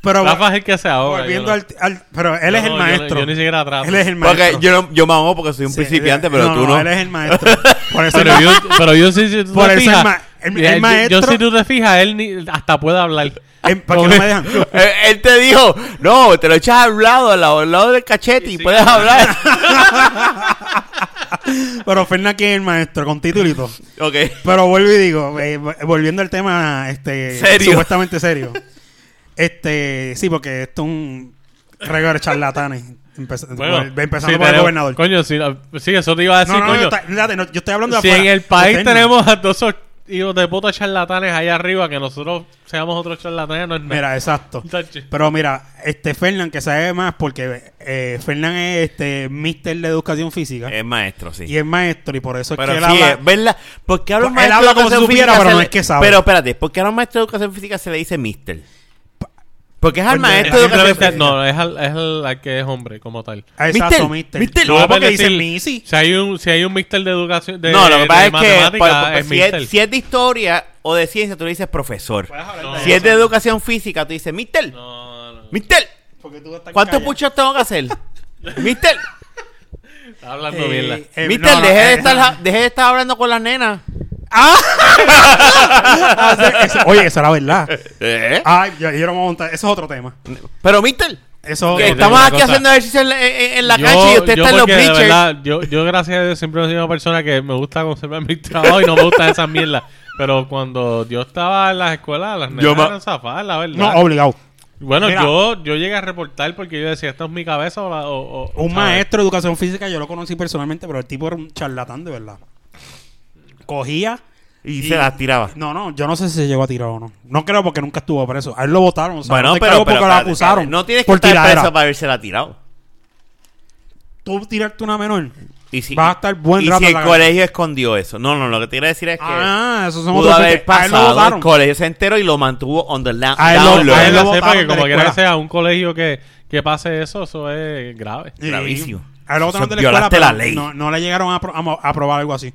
Pero Rafa es el que se ahoga. volviendo al, al- Pero él no. es el no, maestro. Yo, yo ni siquiera atrapo. Él es el maestro. Porque yo, no, yo me ahogo porque soy un Sí, principiante, eh, pero tú no. él es el maestro. *laughs* Por eso Pero yo, pero yo sí, si tú Por te eso fijas, ma- el- el yo- maestro- Yo si tú te fijas, él ni, hasta puede hablar. eh, ¿Para qué no me dejan? *laughs* *laughs* Eh, él te dijo, no, te lo echas al lado, al lado, al lado del cachete y, sí, puedes hablar. Pero Fernan aquí es el maestro, con titulito. ok. Pero vuelvo y digo, eh, volviendo al tema este Serio. supuestamente serio. Este, sí, porque esto es un regalo de charlatanes. Empeza- Bueno, empezando si por el gobernador. Coño, si, sí, eso te iba a decir, no, no, coño. yo, está- fíjate, no, yo estoy hablando de si afuera. en el país tenemos a todos esos hijos de puta charlatanes ahí arriba, que nosotros seamos otros charlatanes, no es nada. Mira, exacto. *laughs* Pero mira, este Fernán que sabe más porque eh, Fernán es este mister de educación física Es maestro, sí. y es maestro y por eso es Pero que él sí, habla- es ¿verdad? Porque ahora un Él maestro habla como si supiera, pero no es que sabe. Pero espérate, ¿por qué ahora un maestro de educación física se le dice mister? Porque es al Porque maestro de educación no, es al, es al- al que es hombre como tal. Ah, Exacto, Mister, mister. mister. No, porque decir- dicen Missy. Si hay un, si hay un mister de educación, de, no, lo que de pasa es que matemática, por- por- es si, es, si es de historia o de ciencia, tú le dices profesor. No. Si es de educación física, tú dices mister. No, no. Mister, ¿cuántos puchos tengo que hacer? *laughs* mister, Está hablando Eh, mierda. eh, mister, no, no, deje, de eh, estar, deje de estar hablando con las nenas. Ah, *laughs* ese- Oye, esa era verdad. ¿Eh? Ay, yo, yo no me voy a montar. Eso es otro tema. Pero mister, Eso que estamos aquí cosa. haciendo ejercicio en la, en- en la Yo- cancha y usted está en los bleachers. verdad, yo, yo, gracias a Dios, siempre he sido una persona que me gusta conservar mi trabajo y no me gustan esas mierdas. Pero cuando yo estaba en las escuelas, las nenas eran zafadas, la verdad. no, obligado. bueno, Mira. yo, yo llegué a reportar porque yo decía, ¿esto es mi cabeza o...? la- o- o- Un ¿sabes? maestro de educación física, yo lo conocí personalmente, pero el tipo era un charlatán de verdad. Cogía. Y se las tiraba. No, no, yo no sé si se llegó a tirar o no. No creo porque nunca estuvo preso. A él lo votaron. O sea, Bueno, no pero, pero porque lo acusaron. No tienes que estar tiradera. preso para haberse la tirado. Tú tirarte una menor. Y si, Vas a estar buen y rato si el colegio escondió eso. No, no, lo que te quiero decir es que Ah, eso son pudo haber porque a él lo pasado, el votaron. colegio se enteró y lo mantuvo on the la- A él lo- a él lo de la como quiera que sea, un colegio que, que pase eso, eso es grave. Sí. Gravísimo. A él lo botaron Eso de la escuela, la ley. No, no le llegaron a, pro- a a aprobar algo así.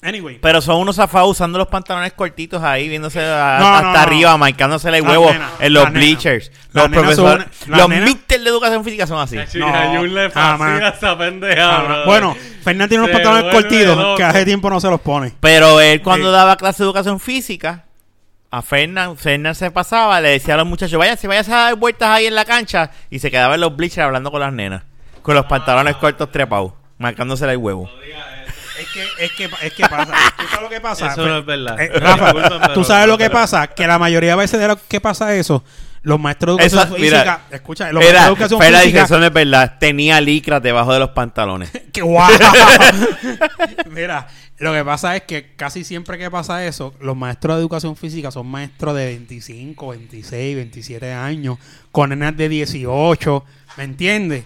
Anyway. Pero son unos zafados usando los pantalones cortitos ahí, viéndose a- No, no, hasta no. arriba, marcándose el huevo en los bleachers. Los profesores, son- los míster de educación física son así. Sí, No, a Jun le jamás. fascina esa pendeja, bro. bueno, Fernández tiene unos pantalones cortitos loco. que hace tiempo no se los pone. Pero él cuando Sí. daba clase de educación física, a Fernán, Fernán se pasaba, le decía a los muchachos, váyanse, váyanse a dar vueltas ahí en la cancha, y se quedaba en los bleachers hablando con las nenas, con los pantalones cortos trepados, marcándosele el huevo. Es que, es que, es que pasa. ¿Tú sabes lo que pasa? Eso no es verdad. Eh, Rafa, tú sabes lo que pero- pasa, que la mayoría de veces de lo que pasa eso, los maestros de educación Eso- mira, física, escucha, los maestros de educación física, eso no es verdad, tenía licras debajo de los pantalones. *laughs* que guau. *laughs* Mira, lo que pasa es que casi siempre que pasa eso, los maestros de educación física son maestros de 25, 26, 27 años, con nenas de 18, ¿me entiendes?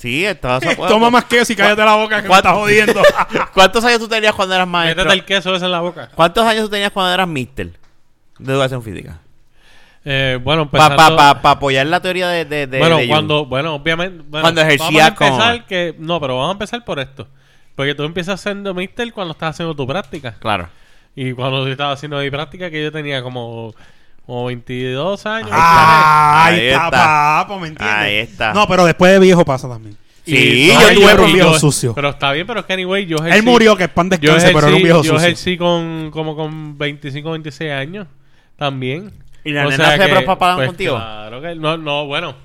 Sí, estaba Toma más queso y cállate la boca que me ¿Cuánto- estás jodiendo. *laughs* ¿Cuántos años tú tenías cuando eras maestro? Métete el queso ese en la boca. ¿Cuántos años tú tenías cuando eras mister de educación física? Eh, bueno, Para empezando... pa, pa, apoyar la teoría de, de, de- bueno, de Jung. cuando, bueno, obviamente, bueno, Cuando ejercía vamos a empezar como- que, no, pero vamos a empezar por esto, porque tú empiezas siendo mister cuando estás haciendo tu práctica Claro. y cuando yo estaba haciendo mi práctica que yo tenía como, como 22 años. Ah, ahí, Ahí está, está. papo, ¿me entiendes? Ahí está. No, pero después de viejo pasa también. Sí, yo tuve un viejo yo- sucio. Pero está bien, pero es que anyway, yo Él murió, que es pan yo descanse, ejercí, pero era un viejo yo sucio. ejercí con, como con 25, 26 años también. ¿Y las O nenas sea se que, prospapaban pues, contigo? Claro que no, no, bueno.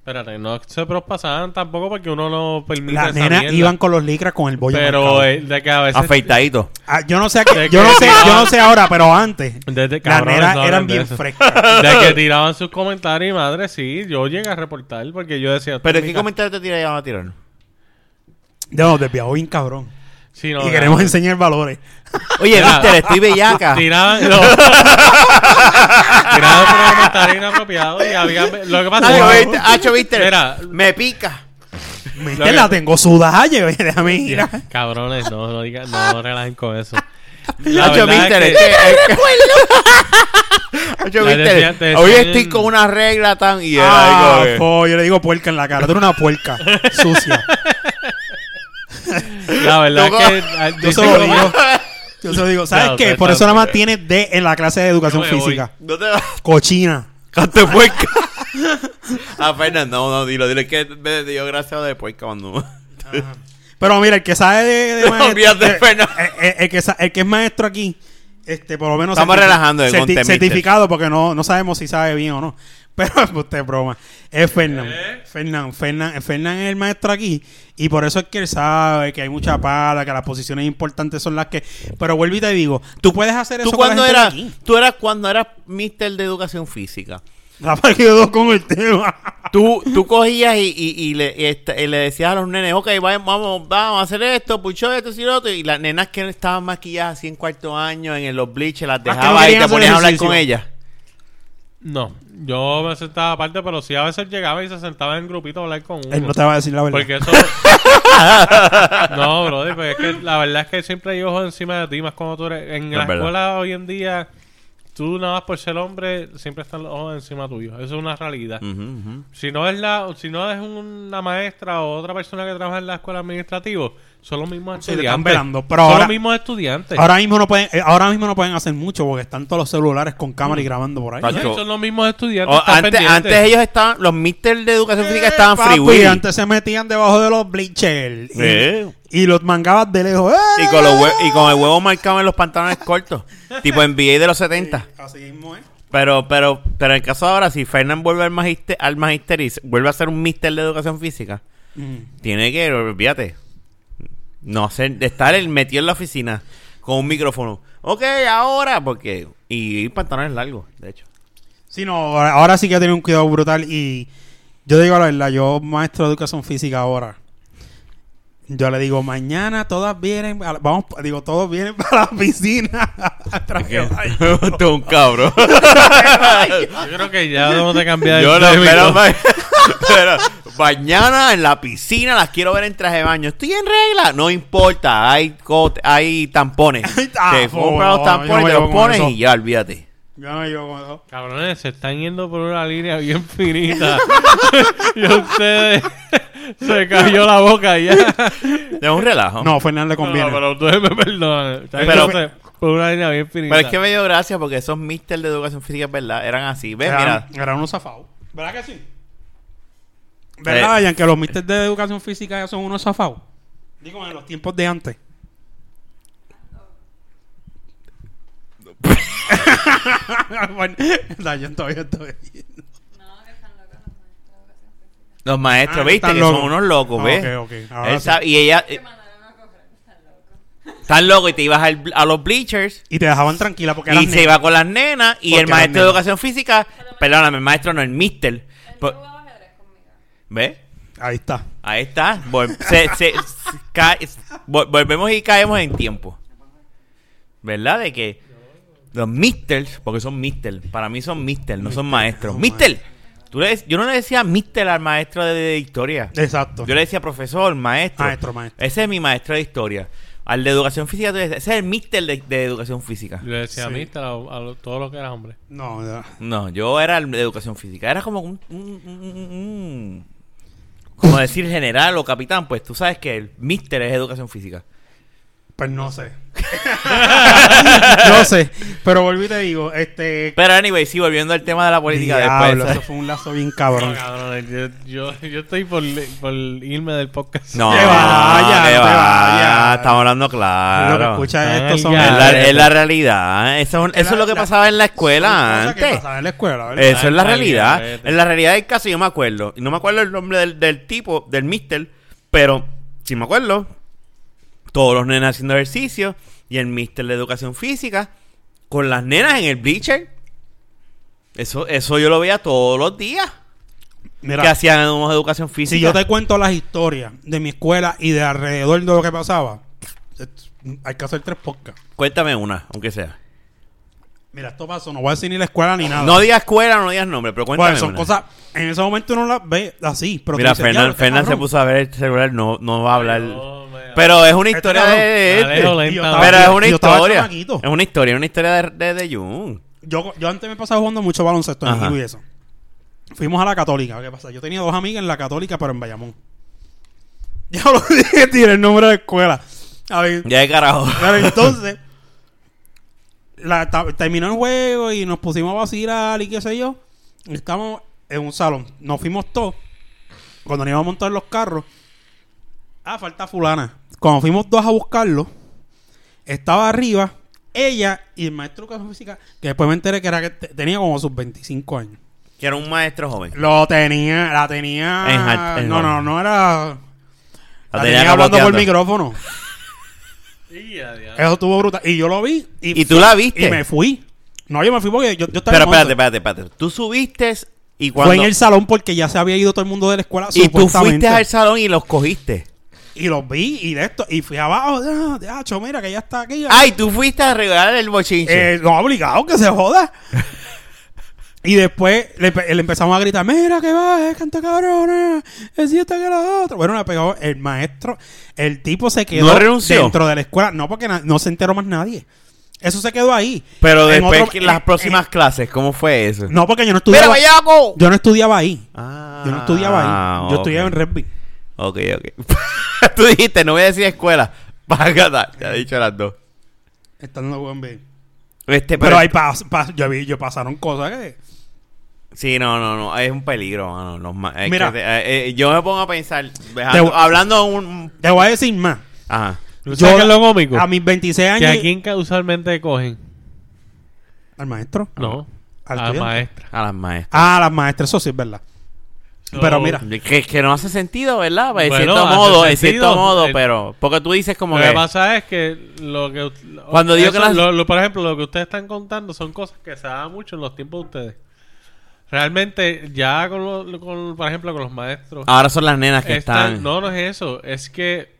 Espérate, no se prospasaban tampoco porque uno no permite Las esa nenas mierda. iban con los licras con el bollo Pero marcado. eh, de que a veces... Afeitadito. Ah, yo no sé, a qué- de yo que no sé, yo no *laughs* sé ahora, pero antes Desde las cabrones, nenas no eran hablen de bien eso. frescas. *laughs* De que tiraban sus comentarios y madre, sí, yo llegué a reportar porque yo decía... ¿Pero "Tú, qué mica". comentario te tiraban a tirar? No, desviado bien cabrón. Sí, no, y no, queremos no. enseñar valores. Oye, mister, estoy bellaca. Tiraban... No. *laughs* tiraban por comentarios inapropiados y había... Lo que pasa es que... hacho, mister, me pica. Mister, que- la tengo sudada, lleve, déjame ir. Cabrones, no, no digan, no relajen con eso. La Hacho, mister, es es que- que... es que- Hacho, mister, te hoy estoy con una regla tan... Y era Ah, po, yo le digo puerca en la cara. Tú eres una puerca *laughs* sucia. *laughs* La verdad es que... ah, Yo se lo digo. Yo se lo digo. ¿Sabes qué? ustedes Por eso nada más tiene D en la clase de educación física. Cochina. Cante puerca. *laughs* ah, Fernando, no, no, dilo, dilo. Es que me dio gracia de puerca cuando... *laughs* Pero mira, el que sabe de, de maestro, el, que sa- el que es maestro aquí, este, por lo menos Estamos relajando el certi- certificado porque no, no sabemos si sabe bien o no. *laughs* Pero *laughs* usted es broma. Es Fernán. ¿Eh? Fernán, Fernán, Fernán es el maestro aquí. Y por eso es que él sabe que hay mucha pala, que las posiciones importantes son las que. Pero vuelvo y te digo, tú puedes hacer eso ¿Tú cuando eras... aquí. Tú eras cuando eras mister de educación física. Rafa quedó con el tema. *laughs* tú, tú cogías y, y, y le, y le decías a los nenes, ok, vamos, vamos, vamos a hacer esto, pucho esto, y lo otro. Y las nenas que estaban maquilladas así en cuarto año, en los bleachers, las Las que no dejabas y te ponías a hablar con ellas. No, yo me sentaba aparte, pero sí a veces llegaba y se sentaba en grupito a hablar con uno. Él no te va a decir la verdad. Porque eso. *laughs* no, brother, porque es que la verdad es que siempre hay ojos encima de ti, más cuando tú eres. En la escuela hoy en día, tú nada más por ser hombre, siempre están los ojos encima tuyo. Eso es una realidad. Si no es la, si no es una maestra o otra persona que trabaja en la escuela administrativa, son los mismos Sí, están estudiantes. velando, pero son ahora- los mismos estudiantes. Ahora mismo no pueden, eh, ahora mismo no pueden hacer mucho porque están todos los celulares con cámara y grabando por ahí. Sí, son los mismos estudiantes. Antes, ellos estaban, los mister de educación física Eh, estaban papi, free antes se metían debajo de los bleachers. Y, los mangabas de lejos. ¡Eh! Y con, los hue- y con el huevo marcado en los pantalones cortos. *laughs* tipo NBA de los 70. Así mismo es. Pero, pero, pero en el caso de ahora, si Fernán vuelve al magister, al magister y vuelve a ser un mister de educación física, Mm. tiene que, olvídate, no de estar el metido en la oficina con un micrófono. Ok, ahora, porque. Y, pantalones largos, de hecho. Sí, no, ahora, sí que tiene un cuidado brutal y yo digo la verdad, yo maestro de educación física ahora. Yo le digo, mañana todas vienen, a la- vamos, digo, todos vienen para la piscina. a traje de baño. Tú un cabrón. Yo creo que ya debemos de cambiar Yo no, pero, *laughs* pero mañana en la piscina las quiero ver en traje de baño. ¿Estoy en regla? No importa, hay, cote- hay tampones. *laughs* Ah, te compras los no tampones, te los pones y ya, olvídate. Yo no eso. Cabrones, se están yendo por una línea bien finita. y a ustedes se cayó la boca ya. Es un relajo. No, Fernán le conviene. No, pero ustedes me perdonan. Pero- por una línea bien finita. Pero es que me dio gracia porque esos mister de educación física, es verdad, eran así. ¿Ves? Eran, Mira, eran unos zafados. ¿Verdad que sí? ¿Verdad, Ian, que los misters de educación física ya son unos zafados? Digo, en los tiempos de antes. *laughs* *laughs* bueno, *laughs* no, yo todavía estoy. No, que están locos los maestros de educación física. Los maestros, Ah, ¿viste? están Que locos. son unos locos, Ah, ¿ves? ok, ok. Ahora Él sí. sabe- y ella, eh, mandaron a coger, están locos. tan loco y te ibas al- a los bleachers Y te dejaban tranquila porque y eran se iba con las nenas y Porque el maestro de educación física, perdóname, el maestro no, el mister. Pues-. ¿Ves? Ahí está. Ahí está. Vol- se- se- se- ca- vol- volvemos y caemos en tiempo. ¿Verdad? De que los misters, porque son mister, para mí son mister, no son maestros. Mister, tú le yo no le decía mister al maestro de, de historia. Exacto. Yo le decía profesor, maestro. Maestro, maestro. Ese es mi maestro de historia. Al de educación física, tú le decías, ese es el mister de, de educación física. Yo le decía Sí. mí, a, a lo- todo lo que era hombre. No, ya. No, yo era el de educación física. Era como un, un- un- un- como decir general o capitán, pues tú sabes que el mister es educación física. Pues no sé. *laughs* no sé. Pero volví y te digo, este. Pero anyway, sí, volviendo al tema de la política Diablo, después. eso fue un lazo bien cabrón. Yo, yo, yo estoy por, por irme del podcast. No, Te vaya, que te va, vaya. Estamos hablando Lo que claro. escucha Ay, esto son. Es la, es la realidad. Eso, es- eso es lo que la- pasaba en la escuela cosas que antes. pasaban en la escuela, ¿verdad? Eso es la realidad. En la realidad del caso yo me acuerdo. Y no me acuerdo el nombre del, del tipo, del mister. Pero sí me acuerdo. Todos los nenas haciendo ejercicio. Y el mister de educación física. Con las nenas en el bleacher. Eso, eso yo lo veía todos los días. Mira, que hacían en educación física. si yo te cuento las historias de mi escuela y de alrededor de lo que pasaba, hay que hacer tres podcasts. Cuéntame una, aunque sea. Mira, esto pasó, no voy a decir ni la escuela ni nada. No digas escuela, no digas nombre, pero cuéntame Bueno, son una. cosas, en ese momento uno las ve así, pero Mira, dices, Fernán, "Diablo, este Fernán se cabrón". puso a ver el celular, no, no va a hablar. Pero es una historia de, de alejo yo Pero es una yo estaba historia. chamaquito. Es una historia, una historia de, de, de Jun. Yo, yo antes me pasaba jugando mucho baloncesto en Ajá. Y eso. Fuimos a la católica. ¿Qué pasa? Yo tenía dos amigas en la católica, pero en Bayamón. *laughs* Ya lo dije, tiré el nombre de la escuela. A ver, Ya de carajo. Claro, entonces, la, ta- terminó el juego y nos pusimos a vacilar y qué sé yo. Y Estamos en un salón. Nos fuimos todos. Cuando nos íbamos a montar los carros. Ah, falta fulana. Cuando fuimos dos a buscarlo, estaba arriba ella y el maestro de educación física, que después me enteré que era que te- tenía como sus 25 años. Que era un maestro joven. Lo tenía, la tenía. En no, no, no era. La, La tenía, tenía hablando por micrófono. *laughs* Eso estuvo brutal. Y yo lo vi. Y, ¿Y tú la viste? Y me fui. No, yo me fui porque yo, yo estaba Pero espérate, espérate, espérate. Tú subiste Y Fue cuando en el salón porque ya se había ido todo el mundo de la escuela. y tú fuiste al salón y los cogiste. Y los vi y de esto. Y fui abajo. Ah, hacho, mira que ya está aquí. Ay, tú fuiste a regalar el bochinche. Eh, no, obligado, que se joda. *laughs* y después le, pe- le empezamos a gritar, mira que va, canta cabrona, es esta que la otra. Bueno, le pegó el maestro, el tipo se quedó dentro de la escuela. No, porque no se enteró más nadie. Eso se quedó ahí. Pero En después otro- las próximas en- clases, ¿cómo fue eso? no, porque yo no ¡Mira, estudiaba. bellaco! Yo no estudiaba ahí. Ah, Yo no estudiaba ahí. Yo estudiaba en Redby. Ok, ok. *laughs* tú dijiste, no voy a decir escuela. *laughs* Págata. Ya he dicho las dos. Estando en UNB. Este, Pero ahí pas- pas- yo vi, yo pasaron cosas que. Sí, no, no, no. Es un peligro, mano. Los ma- es Mira. que eh, eh, yo me pongo a pensar. dejando- Te- hablando un. Te voy a decir más. Ajá. ¿Tú sabes qué es lo cómico? A mis 26 Que años. a quién usualmente cogen. Al maestro. No. Al A estudiante. maestra. A las maestras. Ah, las maestras, eso sí es verdad. Pero So, mira. Que, que no hace sentido, ¿verdad? En Bueno, cierto modo, en cierto modo, El- pero. Porque tú dices como Lo que. que pasa es que lo que Cuando digo que las- lo- lo- por ejemplo lo que ustedes están contando son cosas que se dan mucho en los tiempos de ustedes realmente ya con, lo- con por ejemplo con los maestros Ahora son las nenas que están- están. no no es eso es que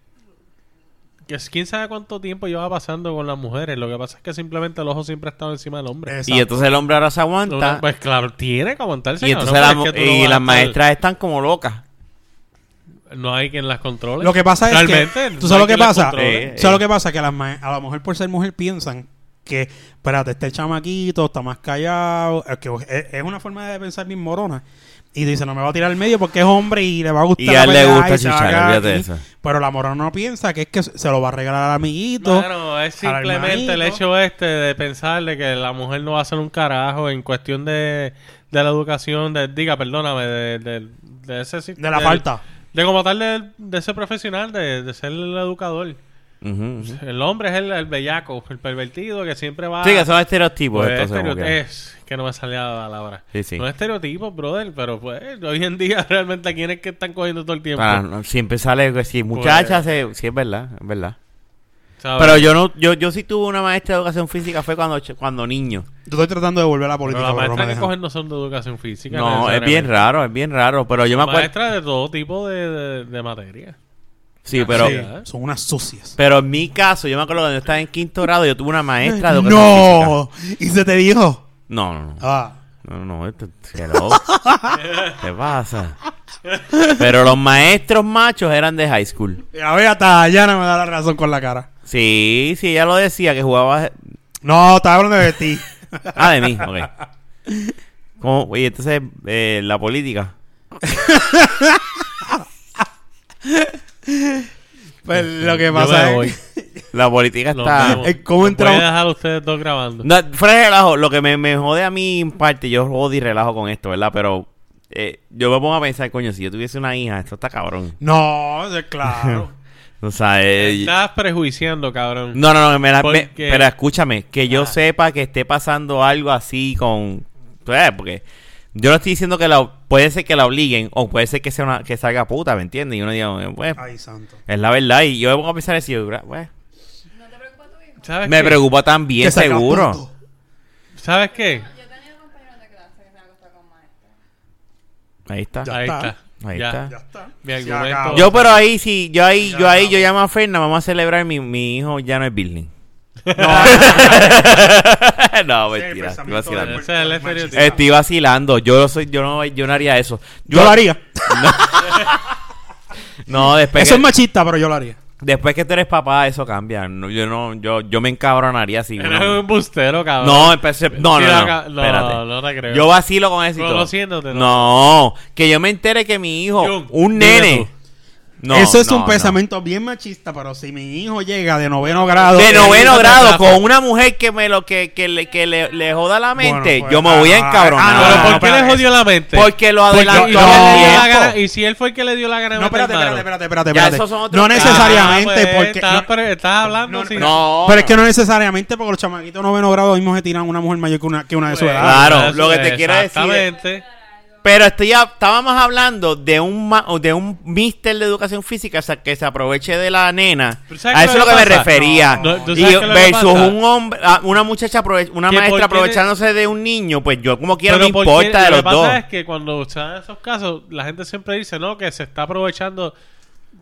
quién sabe cuánto tiempo lleva pasando con las mujeres lo que pasa es que simplemente el ojo siempre ha estado encima del hombre Exacto. Y entonces el hombre ahora se No, aguanta. pues claro tiene que aguantarse y entonces la- y las estar- maestras están como locas. no hay quien las controle Lo que pasa es Realmente, que. ¿Tú sabes lo que pasa? Eh, ¿Tú sabes lo que pasa? Que las a la mujer, por ser mujer, piensan que, espérate, este chamaquito está más callado. Es, que es, es una forma de pensar bien morona. Y dice, no me va a tirar al medio porque es hombre y le va a gustar. Y a él le gusta chichar, eso. Pero la morona no piensa que es que se lo va a regalar al amiguito. Bueno, es simplemente el hecho este de pensar de que la mujer no va a hacer un carajo en cuestión de, de la educación, de, diga, perdóname, de, de, de ese De la falta. De como tal de, de ser profesional, de, de ser el educador. El hombre es el, el bellaco, el pervertido que siempre va... Sí, que son estereotipos. Pues, que- es que no me salía la palabra. Sí, sí. No es estereotipo, brother, pero pues hoy en día *laughs* realmente a quién es que están cogiendo todo el tiempo. Ah, no, siempre sale que si muchachas, se- sí es verdad, es verdad. ¿sabes? Pero yo no, yo, yo sí tuve una maestra de educación física fue cuando, cuando niño. Yo estoy tratando de volver a la política. las pero no maestras que cogen no son de educación física. No, es bien raro, es bien raro. Pero yo me acuerdo. Maestras de todo tipo de, de, de materia. Sí, pero, Sí, son unas sucias. pero en mi caso, yo me acuerdo cuando yo estaba en quinto grado, yo tuve una maestra de física. No, y se te dijo. No, no, no. Ah, No, no, esto, hello. *laughs* ¿Qué pasa? Pero los maestros machos eran de high school. a ver, hasta Yana me da la razón con la cara. Sí, sí, ella lo decía, que jugaba... No, estaba hablando de ti. *laughs* Ah, de mí, ok. ¿Cómo? Oye, entonces, eh, la política. *laughs* *laughs* Pues lo que Yo pasa me voy. es. La política está... vemos. Eh, ¿cómo Voy entramos? a dejar a ustedes dos grabando. No, fuera de relajo, lo que me, me jode a mí en parte, yo jodo y relajo con esto, ¿verdad? Pero eh, yo me pongo a pensar, coño, si yo tuviese una hija, esto está cabrón. No, es claro. *laughs* O sea, eh, Estás prejuiciando, cabrón. no, no, no, me la- me- Porque- pero escúchame, que yo Ah. sepa que esté pasando algo así con... pues, porque yo no estoy diciendo que la, puede ser que la obliguen o puede ser que sea una, que salga puta, ¿me entiendes? Y uno diga, pues, Ay, santo. es la verdad. Y yo me pongo a pensar así, pues, ¿No te preocupa tu hijo? ¿Sabes me qué? preocupa también, seguro. ¿Sabes qué? Yo compañeros de clase que se han acostado con. Ahí está. Ya Ahí está. está. Ahí Ya. está. Ya está. Mi Se argumento- acabó. Yo, pero ahí sí, yo ahí, Ya yo ahí, yo llamo a Ferna, vamos a celebrar mi, mi hijo ya no es Building. No, *laughs* *laughs* mentira, estoy pensamiento vacilando. Estoy vacilando, yo soy, yo no, yo no haría eso. Yo lo haría. *laughs* No, después Eso que, es machista, pero yo lo haría. después que tú eres papá, eso cambia. No, yo no, yo, yo me encabronaría si Eres uno- un bustero, cabrón. No, empecé, no, Sí, no, no, no, espérate. no te creo. Yo vacilo con eso y todo. No. No, que yo me entere que mi hijo, un nene. tú. No, Eso es no, un no. pensamiento bien machista, pero si mi hijo llega de noveno grado. de noveno grado con una mujer que me lo que, que, le, que le, le joda la mente, Bueno, pues, yo me voy a ah, encabronar. ah, ¿Pero no, por no, qué le espérate. jodió la mente? porque lo Porque- adelantó y, si él le dio el la tiempo. gana- y si él fue el que le dio la gana No, espérate, meter espérate, espérate, espérate, Ya espérate. esos son otros No necesariamente Ah, pues, porque. Estás, no- pero estás hablando no, sin... No, pero es que no necesariamente porque los chamaquitos noveno grado mismo se tiran una mujer mayor que una, que una de su Pues, edad. Claro, lo que te quiero decir Exactamente. Pero estoy ya, estábamos hablando de un de un mister de educación física o sea, que se aproveche de la nena. Pero ¿sabes A eso es lo lo que que me pasa? refería. No, ¿tú y lo versus pasa? un hombre, una muchacha, una maestra aprovechándose de un niño, pues yo como quiera no Pero importa de lo los que pasa dos. es que cuando dan esos casos, la gente siempre dice, no, que se está aprovechando.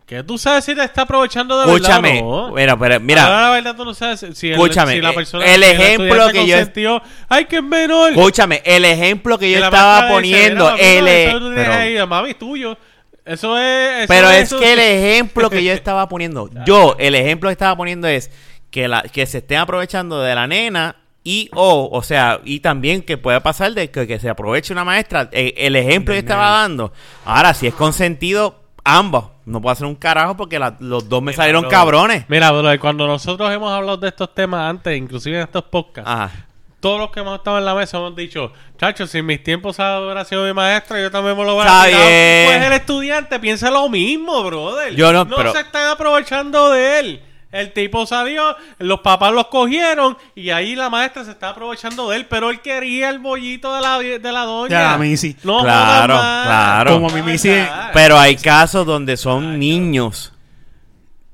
¿Qué tú sabes si te está aprovechando de Escúchame, verdad no? mira, pero Ahora, mira, la verdad tú no sabes si, el- Escúchame, si la persona el ejemplo que yo- ay que es menor escúchame, el ejemplo que yo Que estaba poniendo, "Mira, mami, el, e- pero- mami, tuyo eso es eso Pero es eso- que el ejemplo que yo *laughs* estaba poniendo, yo, el ejemplo que estaba poniendo es que la que se estén aprovechando de la nena y o, o sea, y también que puede pasar de que, que se aproveche una maestra. Eh, el ejemplo que yo estaba dando. Ahora, si es consentido, ambos. No puedo hacer un carajo porque la- los dos me salieron cabrones. Mira, brother, cuando nosotros hemos hablado de estos temas antes, inclusive en estos podcasts, Ajá. todos los que hemos estado en la mesa hemos dicho, chacho, si en mis tiempos hubiera sido mi maestra, yo también me lo tirado". bien. Pues el estudiante piensa lo mismo, brother. Yo no, pero- se están aprovechando de él. El tipo salió, los papás los cogieron y ahí la maestra se está aprovechando de él, pero él quería el bollito de la, de la doña. Ya, a mí sí. No Claro, claro. Como mi Missy-. Pero hay casos donde son niños.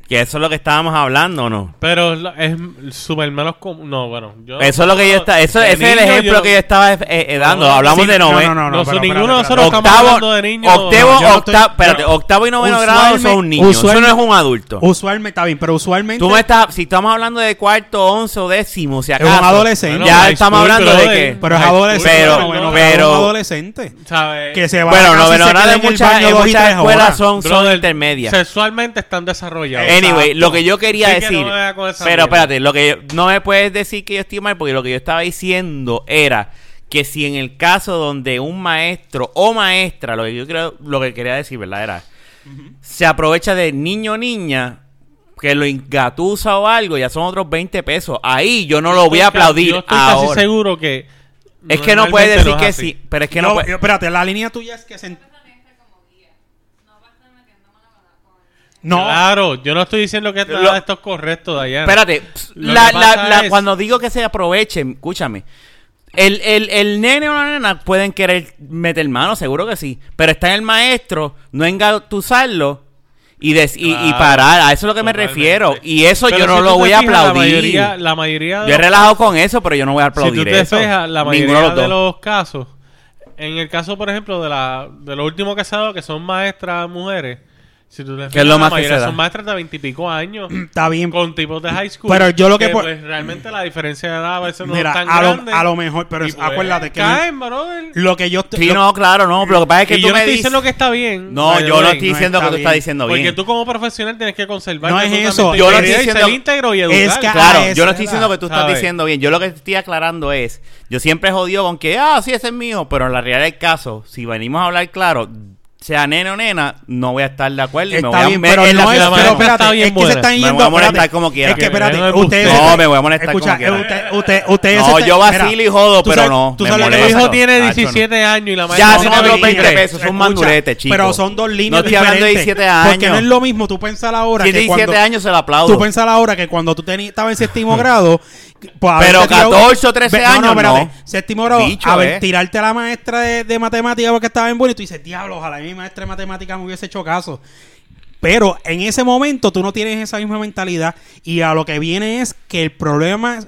Que eso es lo que estábamos hablando, ¿o no? Pero es es súper menos común. No, bueno. Yo Eso es lo que yo está, eso de ese es el ejemplo yo- que yo estaba eh, eh, dando. No, Hablamos Sí, de no, noveno. no, no, No, pero ninguno de nosotros estamos hablando de niños. octavo, No, yo no octavo, estoy- espérate, yo- octavo y noveno grado son niños. Eso no es un adulto. Usualmente, está bien, pero usualmente. Tú me estás, si estamos hablando de cuarto, once o décimo, si Es acaso. un adolescente. Ya estamos school, hablando de que. pero es adolescente. pero- noveno grado, pero- es un adolescente. ¿sabes? Que se va Bueno, noveno grado el muchas, escuelas son, intermedias. Sexualmente están desarrollados. Anyway, lo que yo quería que decir. no pero mierda. espérate, lo que yo- no me puedes decir que yo estoy mal, porque lo que yo estaba diciendo era que si en el caso donde un maestro o maestra, lo que yo creo, lo que quería decir, ¿verdad? Era se aprovecha de niño o niña que lo engatusa o algo, ya son otros 20 pesos. Ahí yo no lo voy a aplaudir Yo estoy casi seguro que. Es que no puedes decir que así. sí, pero es que no, No, puede- espérate, la línea tuya es que se... No va a estar metiendo mano con la- con el- No, Claro, yo no estoy diciendo que Lo- nada esto es correcto, Dayana. Espérate, Lo la- que la- la- es- cuando digo que se aprovechen, escúchame. El, el, el nene o la nena pueden querer meter mano, seguro que sí. Pero está en el maestro, no engatusarlo y, des- y, y Claro, parar. A eso es lo que me refiero. Y eso Pero yo no si lo voy a La aplaudir. mayoría, la mayoría de Yo he los relajado con eso, pero yo no voy a si aplaudir tú te eso. fijas, la Ninguno mayoría de los de dos. los casos, en el caso, por ejemplo, de la de los últimos casados que son maestras mujeres, si tú te ¿Qué es fijas, lo la más que mayoría se da? son maestras de veintipico años. *clears throat* está bien. con tipos de high school. Pero yo lo que po- pues, realmente la diferencia de edad a veces no Mira, es tan a lo, grande. a lo mejor, pero Y, es- pues, acuérdate que caen, brother. lo que yo estoy... Sí, lo- no, claro, no. Pero lo que pasa es que y tú yo no me estoy dices... diciendo que está bien. No, by the yo no way. estoy no diciendo está que tú bien. estás diciendo Porque bien. tú como profesional tienes que conservar No es eso. Yo no integridad estoy y ser diciendo- íntegro y Es educar. que- Claro, Ah, yo no estoy es diciendo la- que tú estás ¿sabes? diciendo bien. Yo lo que estoy aclarando es, yo siempre jodido con que, ah, sí, ese es mío, pero en la realidad del caso, si venimos a hablar claro, sea nene o nena, no voy a estar de acuerdo y me voy Está a bien, me- pero en la no es, ciudad pero espérate, está bien es que se están Me yendo, voy a molestar espérate, como quiera. Es que espérate, No es ustedes embustero. No, me voy a molestar Escucha, como quiera. usted, usted, ustedes No, yo mira, vacilo y jodo, pero sabes- no, tú me sabes pasa. hijo tiene Tacho, no. 17 años y la Ya maestra son tiene otros 23. 20 pesos, son manduretes, chicos. Pero son dos líneas No estoy hablando de diferentes. 17 Porque no es años. lo mismo tú pensar ahora Si que tiene cuando... 17 años se lo aplaudo. Tú pensar ahora que cuando tú estabas en séptimo *laughs* grado... pues, Pero haberte tirado- 14 o 13 Ve- No, no, años, espérate. no. Séptimo grado, Bicho, a ver, eh. tirarte a la maestra de, de matemáticas porque estaba en bueno y tú dices, diablo, ojalá mi maestra de matemáticas me hubiese hecho caso. Pero en ese momento tú no tienes esa misma mentalidad y a lo que viene es que el problema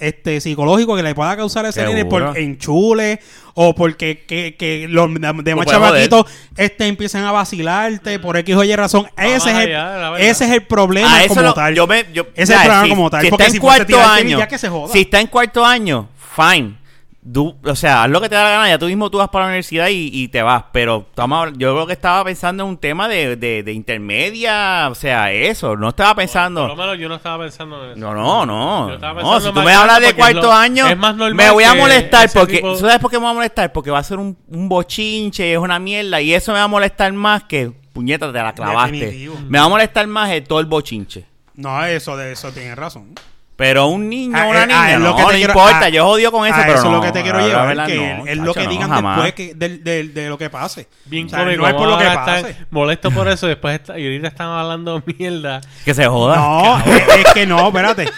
este, psicológico que le pueda causar a ese nene por enchule o porque que, que los demás chavaquitos este, empiezan a vacilarte por X o Y razón. Ese es, el, ese es el problema Ah, como lo- tal. Yo me, yo, Ese es el problema si- como tal. Si porque está si en cuarto año, ya que se joda. si está en cuarto año, fine. Du- o sea, haz lo que te da la gana. Ya tú mismo tú vas para la universidad y, y te vas. Pero estamos, habl- yo creo que estaba pensando en un tema de, de, de intermedia. O sea, eso. No estaba pensando. Por lo menos yo no estaba pensando en eso. No, no, no. Yo estaba No, si tú me hablas de cuarto lo- año, es más normal me voy a molestar porque. tipo- ¿Sabes por qué me voy a molestar? Porque va a ser un, un bochinche, es una mierda. Y eso me va a molestar más que. Puñeta, te la clavaste. Definitivo. Me va a molestar más el todo el bochinche. No, eso de eso tienes razón. Pero un niño Ah, o una eh, niña, ah, es no, lo que te no quiero- importa. ah, yo odio con eso, ah, pero eso no. es lo que te quiero llevar, verdad, que no, es lo que digan jamás. después que, del- del- de lo que pase. Bien O sea, cómico. no es por lo que pase. molestos por eso. Después está, y ahorita están hablando *laughs* mierda. Que se joda. No, *laughs* es, que no, espérate.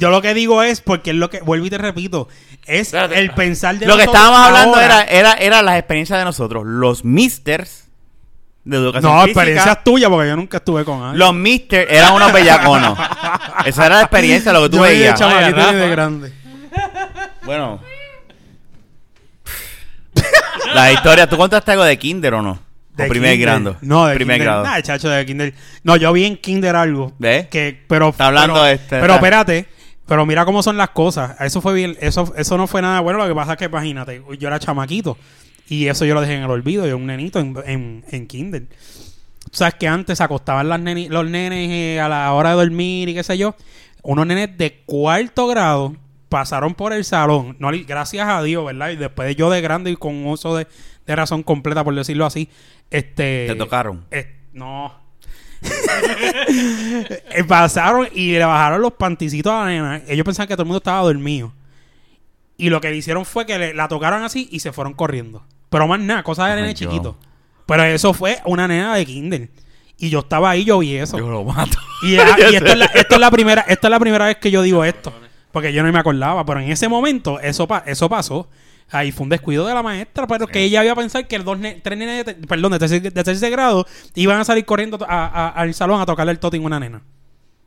Yo lo que digo es, porque es lo que, vuelvo y te repito, es Espérate. el pensar de Lo que estábamos hablando ahora. era, era, era las experiencias de nosotros. Los misters de educación No, física. experiencias tuyas, porque yo nunca estuve con alguien. Los misters eran unos bellaconos. *laughs* Esa era la experiencia, lo que tú Yo de veías. ni de grande. Bueno. la historia, ¿tú contaste algo de kinder o no? De o primer kinder. grado. No, de primer kinder. grado. Nah, chacho, de kinder. No, yo vi en kinder algo. ¿Ves? Que, pero, Está hablando pero, este, Pero está- espérate. Pero mira cómo son las cosas. Eso fue bien. Eso, eso no fue nada bueno. Lo que pasa es que, imagínate, yo era chamaquito. Y eso yo lo dejé en el olvido. Yo un nenito en, en, en kinder. Tú sabes que antes se acostaban las neni- los nenes eh, a la hora de dormir y qué sé yo. Unos nenes de cuarto grado pasaron por el salón. No, gracias a Dios, ¿verdad? Y después de yo de grande y con uso de, de razón completa, por decirlo así. Este, Te tocaron. eh, no. *laughs* Eh, Pasaron y le bajaron los panticitos a la nena. Ellos pensaban que todo el mundo estaba dormido. Y lo que le hicieron fue que le- la tocaron así y se fueron corriendo. Pero más nada, cosas de Ay, nene yo. chiquito. Pero eso fue una nena de kinder. Y yo estaba ahí, yo vi eso. Yo lo mato. Y, *laughs* y esto, es la, esto es la primera, esto es la primera vez que yo digo esto. Porque yo no me acordaba. Pero en ese momento, eso, pa- eso pasó. Ahí fue un descuido de la maestra, pero que ella había pensado que dos ne- tres nenes de, perdón, de tercer, de tercer grado iban a salir corriendo a- a- al salón a tocarle el totín a una nena.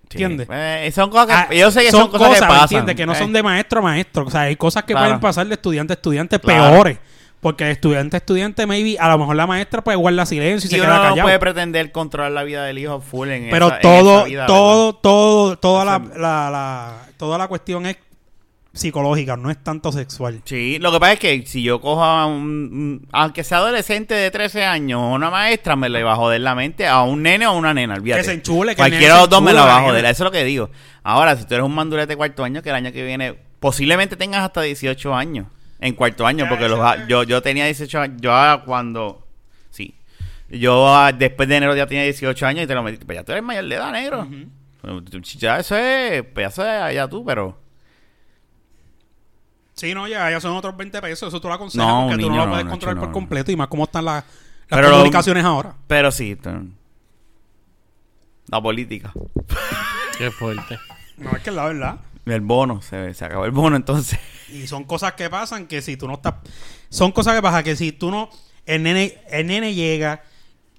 Sí. ¿Entiendes? Eh, son cosas que, Ah, yo sé que son, cosas, que ¿me pasan. entiendes? Que no Eh. son de maestro a maestro. O sea, hay cosas que Claro. pueden pasar de estudiante a estudiante Claro. peores. Porque estudiante estudiante, maybe, a lo mejor la maestra puede guardar silencio y se Y queda uno no callado. puede pretender controlar la vida del hijo full en Pero esa- en todo, esa vida, todo, todo, toda la, Esa- la, la- toda la cuestión es psicológica, no es tanto sexual. Sí, lo que pasa es que si yo cojo a un, un- aunque sea adolescente de 13 años, una maestra me le va a joder la mente a un nene o a una nena, olvídate. Que se enchule, que Cualquiera se de los dos me la va a joder, eso es lo que digo. Ahora, si tú eres un mandulete de cuarto año, que el año que viene posiblemente tengas hasta 18 años en cuarto año, Ya, porque los, yo, yo tenía 18 años, yo cuando, sí, yo ah, después de enero ya tenía 18 años y te lo metí, pues ya tú eres mayor de edad, negro. Pues, Ya eso es, pues ya eso es allá tú, pero... Sí, no, ya, ya son otros 20 pesos, eso tú lo aconsejas No, porque tú niño, no lo no, puedes no, controlar no, por no. completo y más cómo están las, las Pero lo- comunicaciones ahora. Pero sí, la política. Qué fuerte. No, es que es la verdad. El bono, se, se acabó el bono entonces. Y son cosas que pasan que si tú no estás... Son cosas que pasan que si tú no... El nene, el nene llega,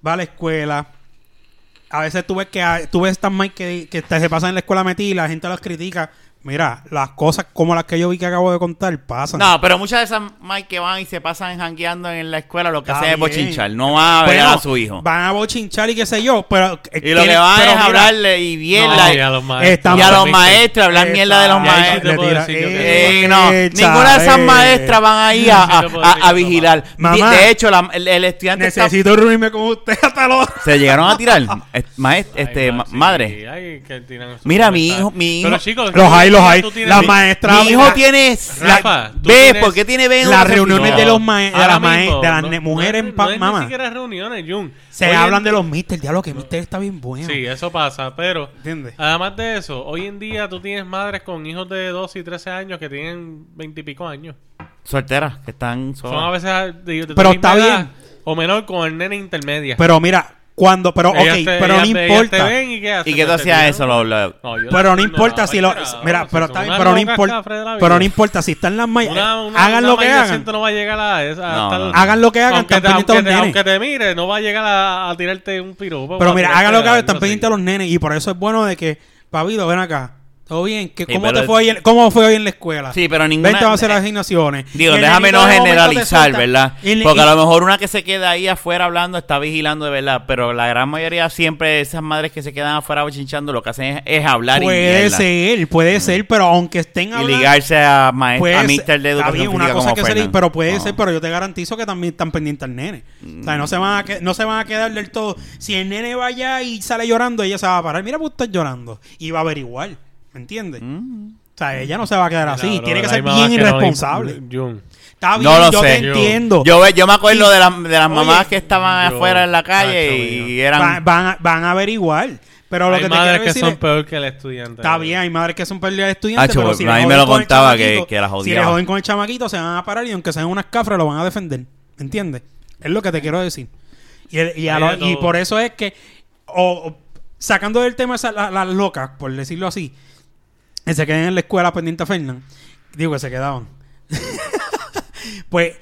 va a la escuela... A veces tú ves que tú ves estas Mike que, que se pasan en la escuela metida y la gente los critica. Mira, las cosas como las que yo vi que acabo de contar pasan. No, pero muchas de esas Mike que van y se pasan jangueando en la escuela lo que hacen es bochinchar. No van a ver Bueno, a su hijo. Van a bochinchar y qué sé yo, pero... Y lo que van es a hablarle y mierda. No, y- y a los maestros. Y a los ¿viste? maestros, hablar mierda de los maestros. tira- que- Eh, no, Eh, ninguna de esas maestras van ahí a, a- a- vigilar. *laughs* Mamá. De, hecho, la- el, el estudiante está- Necesito reunirme con usted hasta los... se llegaron a tirar. *laughs* Eh, maest- Ay, este, ma- ma- sí, madre. ay, Mira, mi hijo- mi Pero, hijo- chicos, Los hay, los hay. Las mi- maestras... Mi hijo la- tiene. Rafa, la- tú ve, tienes- ¿por qué tiene ve? Las educación reuniones de los ma- de las ma- mismo, de las no- mujeres en pa- no es mamá. Ni siquiera reuniones, Jun. Se Hoy en hablan de los mister, diablo que mister está bien bueno. Sí, eso pasa, pero ¿Entiendes? además de eso, hoy en día tú tienes madres con hijos de 12 y 13 años que tienen 20 y pico años. Solteras, que están Son a solas. veces de, de tu Pero está bien. O menor con el nene intermedia. Pero mira, cuando, pero ok, Ellas te- pero no ellas te- ellas importa. te ven y qué hacen, ¿Y qué tú Pues te hacías tiran. eso? Lo, lo- No, yo- Pero no importa si lo, mira, pero está bien, unas pero no locas importa, cafres de la pero no importa si están las Una- una- hagan una lo que hagan. no va a llegar a esa. No, hasta no. Hagan lo que hagan, aunque están te, pendientes aunque, los te, nenes. aunque te mire, no va a llegar a, a tirarte un piropo. Pero a mira, hagan lo que hagan, están pendientes los nenes y por eso es bueno de que, Pabilo, ven acá. ¿Todo bien? ¿Qué, Sí, ¿Cómo te fue hoy en, cómo fue hoy en la escuela? Sí, pero ninguna- Vente a hacer las asignaciones. Digo, Y déjame no generalizar. ¿verdad? Y el- Porque y- a lo mejor una que se queda ahí afuera hablando está vigilando de verdad, pero la gran mayoría siempre esas madres que se quedan afuera bochinchando lo que hacen es, es hablar y Puede ser, puede ser, pero aunque estén y hablando... ligarse a, maest- Puede a mister de educación bien, una cosa como que se pero puede No. ser, pero yo te garantizo que también están pendientes al nene. O sea, no se van a que- no se van a quedar del todo. Si el nene va allá y sale llorando, ella se va a parar. Mira, pues estás llorando y va a averiguar, ¿me entiendes? Mm. O sea, ella no se va a quedar así. Tiene que ser bien que no le- irresponsable. Jun, Está bien, No lo yo sé. te entiendo. Yo, ve- yo me acuerdo de, las- de las Oye, mamás que estaban afuera en la calle y eran... van, van a, van a averiguar. Pero lo hay que te madres quiero que decir son es- peor que el estudiante. Está bien, hay madres que son pérdidas de estudiantes, Acho, pero pues, si a mí me lo con el contaba que- que las Si le joden con el chamaquito, se van a parar y aunque sean unas cafras, lo van a defender. ¿Entiendes? Es lo que te quiero decir. Y, el- y, a lo- por eso es que, o, o- sacando del tema la- las locas, por decirlo así, que se queden en la escuela pendiente a Fernan, digo que se quedaban. *laughs* pues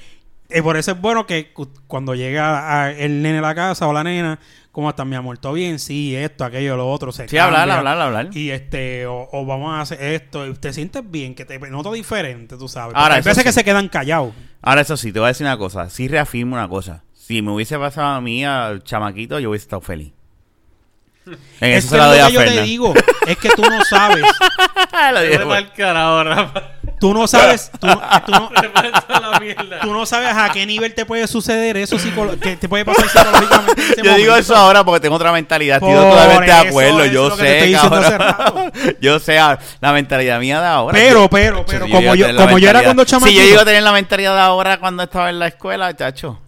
eh, por eso es bueno que cu- cuando llega a- el nene a la casa o la nena, ¿cómo está mi amor? ¿Todo bien? Sí, esto, aquello, lo otro. Se Sí, hablar, cambia. hablar, hablar. Y este, o, o vamos a hacer esto, y te sientes bien, que te noto diferente, tú sabes. Ahora, hay veces sí. que se quedan callados. Ahora, eso sí, te voy a decir una cosa. Sí reafirmo una cosa. Si me hubiese pasado a mí, al chamaquito, yo hubiese estado feliz. En Es eso que se la lo doy a que yo te digo es que tú no *laughs* sabes, Rafa. tú no sabes, tú, *laughs* tú no, *laughs* Te metes a la mierda. tú no sabes a qué nivel te puede suceder eso psicolo- que te puede pasar psicológicamente. en ese Yo digo momento. eso ahora porque tengo otra mentalidad. Estoy Por totalmente de eso, acuerdo. es Yo lo que te sé, estoy diciendo hace cabrón. Yo sé ah, la mentalidad mía de ahora. Pero, pero, pero, como yo, como era cuando Si chamaquito, yo iba a tener la mentalidad de ahora cuando estaba en la escuela, chacho.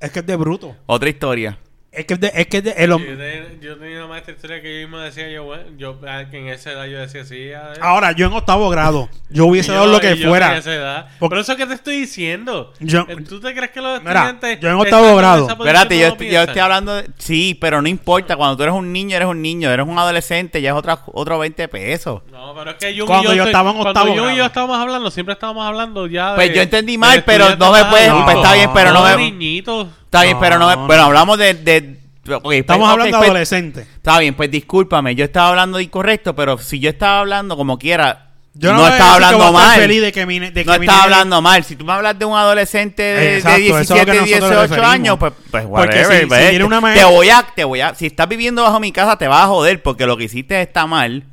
es que es de bruto. Otra historia. Es que es de, es que de, el hom- Yo tenía, yo tenía una historia que yo mismo decía, yo, bueno, yo ah, que en esa edad yo decía, sí, a ver. Ahora, yo en octavo grado, yo hubiese *laughs* dado yo- lo que yo fuera. en esa edad. Porque- Por eso que te estoy diciendo. Yo- Eh, ¿Tú te crees que los Mira, estudiantes... yo en octavo grado- Espérate, yo, no estoy- yo estoy hablando de... Sí, pero no importa. Cuando tú eres un niño, eres un niño. Eres un adolescente, ya es otra, otro 20 pesos. No, pero es que Jun Cuando y yo estoy- estaba en cuando octavo Jun y grado. yo estábamos hablando, siempre estábamos hablando ya de... Pues yo entendí mal, pero no me puedes... adultos. pues está bien, pero no de me... niñitos. Está bien, pero no me... No, Bueno, no. hablamos de... de ok, pues, Estamos ok, hablando de pues, adolescentes. Está bien, pues discúlpame. Yo estaba hablando de incorrecto, pero si yo estaba hablando como quiera... Yo no, voy a estaba decir que hablando voy a estar mal. feliz de que mi, ne- de que no mi estaba nene- hablando mal. Si tú me hablas de un adolescente de, Exacto, de eso es lo que 17, nosotros 18 referimos. años, pues, pues Porque whatever. si- si pues, viene una te maestra- voy a, te voy a, si estás viviendo bajo mi casa te vas a joder porque lo que hiciste está mal.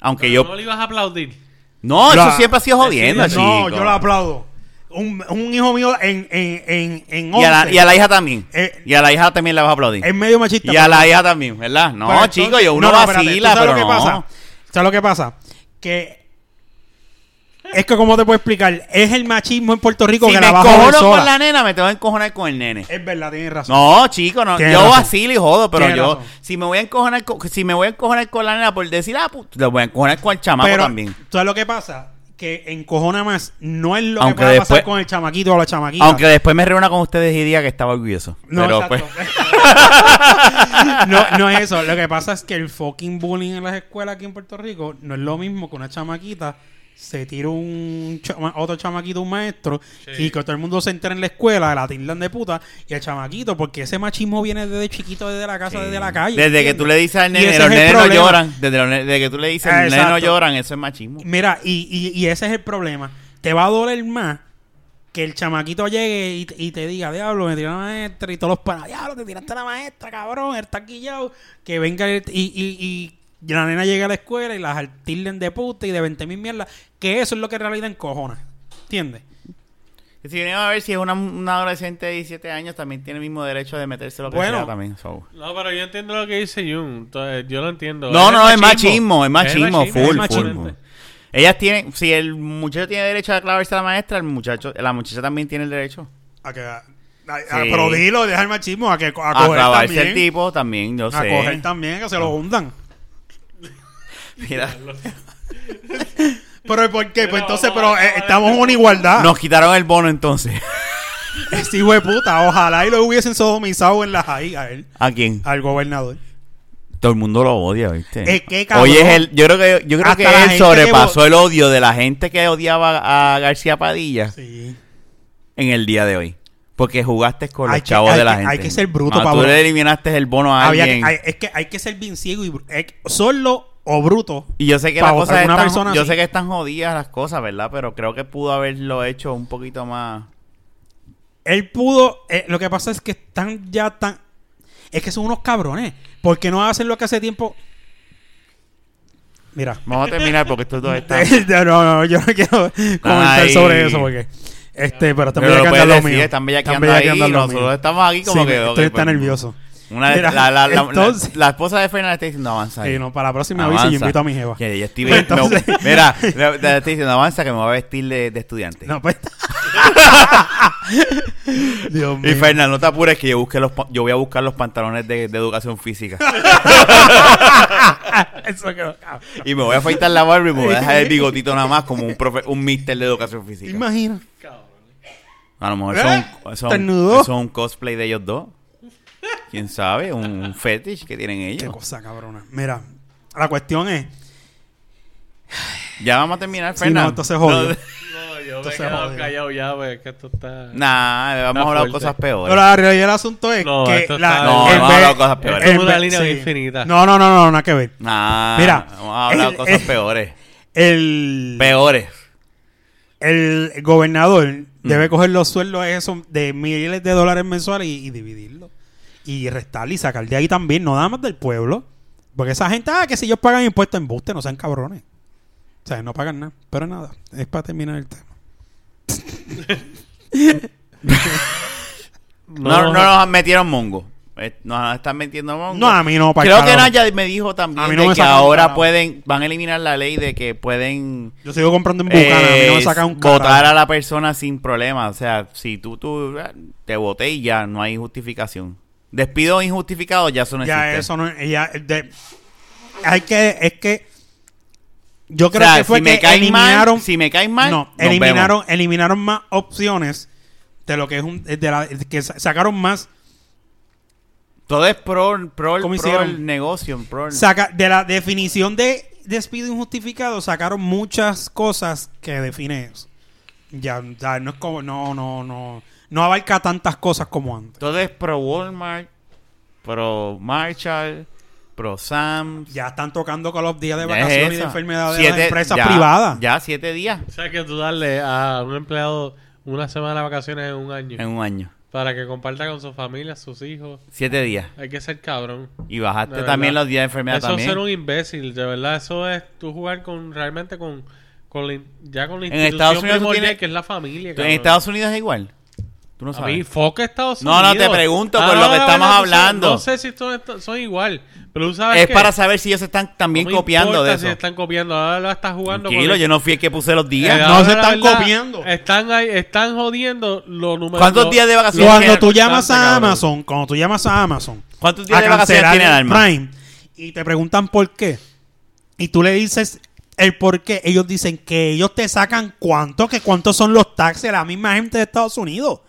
Aunque Pero yo, No le ibas a aplaudir. no, La- eso siempre ha sido jodiendo, Sí, No, chico. yo lo aplaudo. Un, un hijo mío en, en, en, en Y a, la, 11 y a la hija también. Eh, y a la hija también le vas a aplaudir. es medio machista. Y a la hija también, ¿verdad? No, pero chico, entonces- yo uno no, no, espérate, vacila, ¿tú sabes pero lo que no. pasa? ¿Sabes lo que pasa? Que es que cómo te puedo explicar, es el machismo en Puerto Rico Si que me la va a joder encojono sola. con la nena, me tengo que encojonar con el nene. Es verdad, tienes razón. No, chico, no. Tienes Yo razón. vacilo y jodo, pero Tienes yo, razón. si me voy a encojonar con, si me voy a encojonar con la nena por decir, ah, pues, le voy a encojonar con el chamaco pero también. ¿sabes lo que pasa? Que encojona más no es lo Aunque que pueda pasar con el chamaquito o la chamaquita. Aunque después me reúna con ustedes y diga que estaba orgulloso. No, pero exacto. pues, *laughs* no, no es eso. Lo que pasa es que el fucking bullying en las escuelas aquí en Puerto Rico no es lo mismo que una chamaquita se tira un chama- otro chamaquito, un maestro, Sí. y que todo el mundo se entera en la escuela, la tildan de puta, y el chamaquito, porque ese machismo viene desde chiquito, desde la casa, desde la calle. desde que tú le dices al nene, los es el nenes no lloran. Desde, los ne- desde que tú le dices, los nenes no lloran, eso es machismo. Mira, y, y, y ese es el problema. Te va a doler más que el chamaquito llegue y, y te diga, diablo, me tiró la maestra y todos los panas, diablo, te tiraste a la maestra, cabrón, él está quillado. Que venga el- y, y, y la nena llegue a la escuela y las tilden de puta y de 20 mil mierdas. Que eso es lo que en realidad encojona. ¿Entiendes? Y Si venimos a ver si es una, una adolescente de 17 años, también tiene el mismo derecho de meterse lo que Bueno. sea también. so. No, pero yo entiendo lo que dice Jun. Entonces, Yo lo entiendo. No, no, es machismo, es machismo, Es full, es full, machismo. full. Ellas tienen, si el muchacho tiene derecho a clavarse a la maestra, el muchacho, la muchacha también tiene el derecho. A que, a- a- Sí. pero dilo, deja el machismo, a que a A coger clavarse también. el tipo también, yo a sé. coger también, que se lo hundan. Mira, Pero ¿por qué? Pues entonces, pero eh, estamos en una igualdad. nos quitaron el bono entonces. *laughs* Ese hijo de puta, ojalá y lo hubiesen sodomizado en la JAI a él, ¿A quién? al gobernador. Todo el mundo lo odia, ¿viste? Es que, cabrón. Hoy es el, yo creo que, yo creo que él sobrepasó que el odio de la gente que odiaba a García Padilla Sí. en el día de hoy. Porque jugaste con Hay los que- chavos de la que- gente. hay que ser bruto, Cuando Pablo. tú le eliminaste el bono a Había que- alguien. hay- es que hay que ser bien ciego y que- sordo o bruto. Y yo sé que las cosas están, persona yo así. sé que están jodidas las cosas, ¿verdad? Pero creo que pudo haberlo hecho un poquito más. Él pudo. eh, lo que pasa es que están ya tan. Es que son unos cabrones. Porque no hacen lo que hace tiempo. Mira. Vamos a terminar porque estos dos están. *laughs* no, no, yo no quiero comentar sobre eso porque. Este, pero están bellaqueando lo mío. están bellaqueando ahí, nosotros estamos aquí como Sí, que, Estoy está pues, nervioso. Una Mira, la, la, la, entonces- la- esposa de Fernan le está diciendo avanza. Sí, no, para la próxima vez yo invito a mi jeva. Que ella estoy Pues entonces- me- mira, le, le estoy diciendo avanza que me voy a vestir de, de estudiante. No, pues. *laughs* Dios y mío. Fernan, no te apures que yo busque los yo voy a buscar los pantalones de, de educación física. *laughs* Eso que- y me voy a afeitar la barba y me voy a dejar el bigotito nada más como un profe, un mister de educación física. Imagina. A lo mejor ¿Eh? son, son, son un cosplay de ellos dos. ¿Quién sabe? Un, un fetish que tienen Qué ellos. cosa cabrona. Mira, la cuestión es. Ya vamos a terminar, Sí, Fernan. no, entonces jodió. No, No, yo me Entonces, he quedado callado ya, pues, que esto está... Nah, hemos Está hablado fuerte. cosas peores. Pero la realidad del asunto es No, que. esto la, está- No, hemos vez- hablado cosas peores. Es una línea sí. infinita. No, no, no, no, nada que ver. Nah, Mira, hemos hablado el- cosas el- peores. El, Peores. el gobernador Mm. debe coger los sueldos esos de miles de dólares mensuales y, y dividirlo. Y restarle y sacar de ahí también, no nada más del pueblo. Porque esa gente, ah, que si ellos pagan impuestos en buste, no sean cabrones. O sea, no pagan nada. Pero nada, es para terminar el tema. *laughs* No, no, nos metieron mongo. Eh, Nos están metiendo mongo. No, a mí no, para Creo que. Naya me dijo también A mí no de me que sacan ahora pueden, van a eliminar la ley de que pueden Yo sigo comprando en Bucana, a mí no me eh, saca un votar carajo. a la persona sin problema. O sea, si tú, tú eh, te voté y ya no hay justificación. Despido injustificado ya eso no Ya existe. eso no ya, de- hay que es que yo O creo sea, que fue si me que eliminaron mal, si me caes mal, no, eliminaron eliminaron más opciones de lo que es un de la, que sa- sacaron más Todo es pro, pro, el- ¿Cómo pro el negocio. Pro el- saca de la definición de despido injustificado sacaron muchas cosas que define eso. Ya, ya no es como no no no no abarca tantas cosas como antes. Todo es pro Walmart, pro Marshall, pro Sam's. Ya están tocando con los días de es vacaciones y de enfermedad de las empresas ya- privadas. Ya siete días O sea, que tú darle a un empleado una semana de vacaciones en un año en un año. para que comparta con su familia, sus hijos. Siete días. Hay que ser cabrón. Y bajaste también los días de enfermedad Eso también. es ser un imbécil, de verdad. Eso es tú jugar con realmente con, con la ya con la En institución Estados Unidos primordial que es la familia. ¿En. Estados Unidos es igual? Tú no A sabes. mí, foca Estados No, Unidos. no, te pregunto por Ah, lo no, que estamos hablando. No sé si son, igual, pero tú sabes es que para saber si ellos están también no me copiando de si eso. están copiando. Ahora lo estás jugando Tranquilo, con yo no fui el que puse los días. Eh, No se están verdad, copiando. Están ahí, están jodiendo los números. ¿Cuántos los- días de vacaciones Cuando tú llamas a cabrón. Amazon, cuando tú llamas a Amazon ¿Cuántos días a de vacaciones tiene alma? Prime y te preguntan por qué y tú le dices el por qué, ellos dicen que ellos te sacan cuánto, que cuántos son los taxes de la misma gente de Estados Unidos.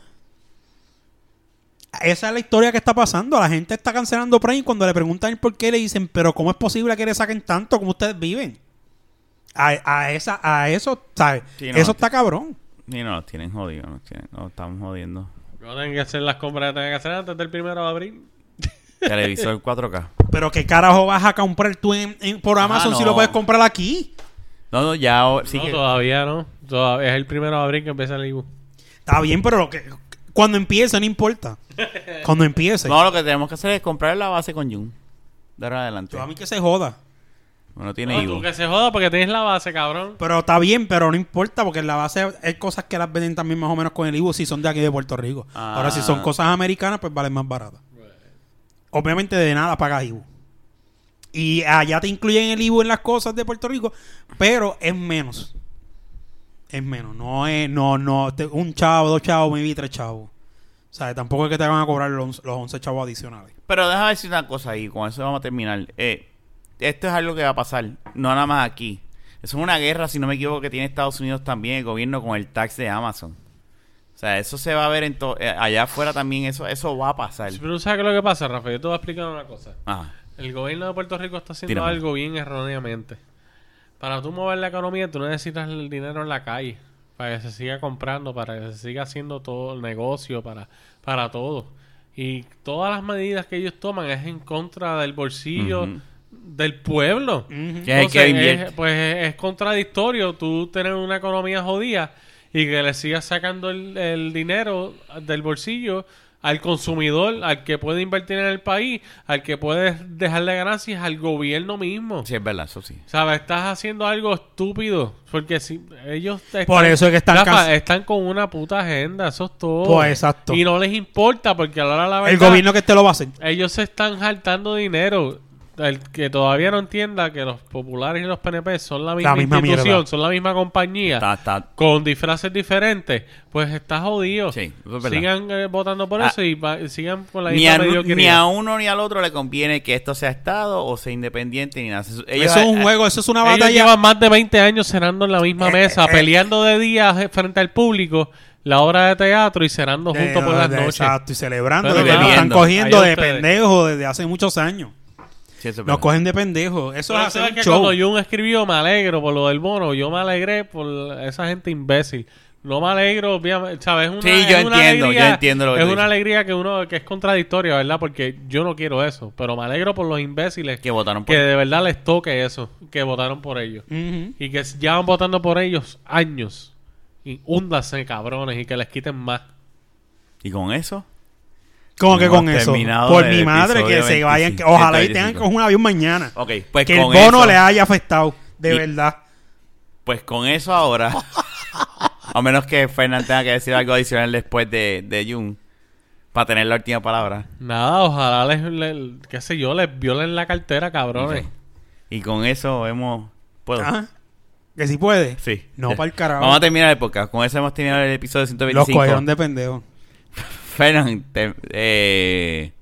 Esa es la historia que está pasando. La gente está cancelando Prime y cuando le preguntan el por qué le dicen, pero ¿cómo es posible que le saquen tanto como ustedes viven? A, a esa, a eso, ¿sabes? Sí, no, eso está cabrón. Ni no, nos tienen jodido, nos tienen, nos estamos jodiendo. No tienen que hacer las compras que tengan que hacer antes del primero de abril. *laughs* Televisor 4K. Pero ¿qué carajo vas a comprar tú en, en- por Ah, Amazon si lo puedes comprar aquí? No, no, ya sí no, que- todavía no. Todavía es el primero de abril que empieza el IBU. Está bien, pero lo que, cuando empiece no importa. *laughs* Cuando empiece. No, lo que tenemos que hacer es comprar la base con Jun. De ahora en adelante. Yo a mí que se joda. No tiene No, tú que se joda porque tienes la base, cabrón. Pero está bien, pero no importa porque en la base hay cosas que las venden también más o menos con el IBU si son de aquí de Puerto Rico. Ah. Ahora, si son cosas americanas, pues valen más baratas. Obviamente de nada pagas IBU. Y allá te incluyen el IBU en las cosas de Puerto Rico, pero es menos. Es menos. No es, no, no, te- un chavo, dos chavos, me vi tres chavos. O sea, tampoco es que te van a cobrar los, los 11 chavos adicionales. Pero déjame decir una cosa ahí, con eso vamos a terminar. Eh, esto es algo que va a pasar, no nada más aquí. Eso es una guerra, si no me equivoco, que tiene Estados Unidos también, el gobierno con el tax de Amazon. O sea, eso se va a ver en to- eh, allá afuera también, eso eso va a pasar. Pero tú sabes qué es lo que pasa, Rafa. Yo te voy a explicar una cosa. Ajá. El gobierno de Puerto Rico está haciendo Tírame. algo bien erróneamente. Para tú mover la economía, tú necesitas el dinero en la calle. Para que se siga comprando, para que se siga haciendo todo el negocio, para, para todo. Y todas las medidas que ellos toman es en contra del bolsillo del pueblo. El que Entonces, invierte. es- pues es, es contradictorio tú tener una economía jodida y que le sigas sacando el, el dinero del bolsillo al consumidor, al que puede invertir en el país, al que puede dejarle ganancias, al gobierno mismo. Sí, es verdad, eso sí. ¿Sabes? Estás haciendo algo estúpido. Porque si ellos están, Por eso es que están Rafa, están con una puta agenda, eso es todo. Pues, exacto. Y no les importa porque a la hora de la El verdad, gobierno que te lo va a hacer. ellos se están jaltando dinero. El que todavía no entienda que los populares y los PNP son la misma, misma institución, mierda. son la misma compañía, Está, está. con disfraces diferentes, pues está jodido. Sí, es sigan eh, votando por Ah. eso y va- sigan con la Ni misma a, ni a uno ni al otro le conviene que esto sea Estado o sea independiente ni nada. Ellos- eso es un juego, eso es una Ellos batalla. llevan más de 20 años cenando en la misma Eh, mesa, eh, peleando de día frente al público, la obra de teatro y cenando juntos por las noches. Exacto, y celebrando Pero que están cogiendo de pendejos desde hace muchos años. Sí, eso es Nos verdad. cogen de pendejos. Eso es hacer un que show. cuando Jun escribió me alegro por lo del bono, yo me alegré por esa gente imbécil. No me alegro, obviamente, ¿sabes? Es una, Sí, yo es una entiendo, alegría- yo entiendo lo que Es tú una dices. alegría que uno que es contradictoria, ¿verdad? Porque yo no quiero eso, pero me alegro por los imbéciles Que votaron por que de verdad les toque eso, que votaron por ellos. Ujú. Y que llevan votando por ellos años. Y húndanse, cabrones, y que les quiten más. Y con eso, Como que con eso. Por mi madre que se vayan. 25, Ojalá y tengan 125. que coger un avión mañana. ok, pues que el con bono eso, le haya afectado. De Y- verdad. pues con eso ahora, *laughs* a menos que Fernán tenga que decir algo adicional después de, de Jun, para tener la última palabra. Nada, ojalá les, les- qué sé yo, les violen la cartera, cabrones. Y con eso hemos... ¿Puedo? Ajá. Que si puede. Sí. No para el carajo. Vamos a terminar el podcast. Con eso hemos terminado el episodio Los 125. cogieron de pendejo. *laughs* Fernán, te- eh,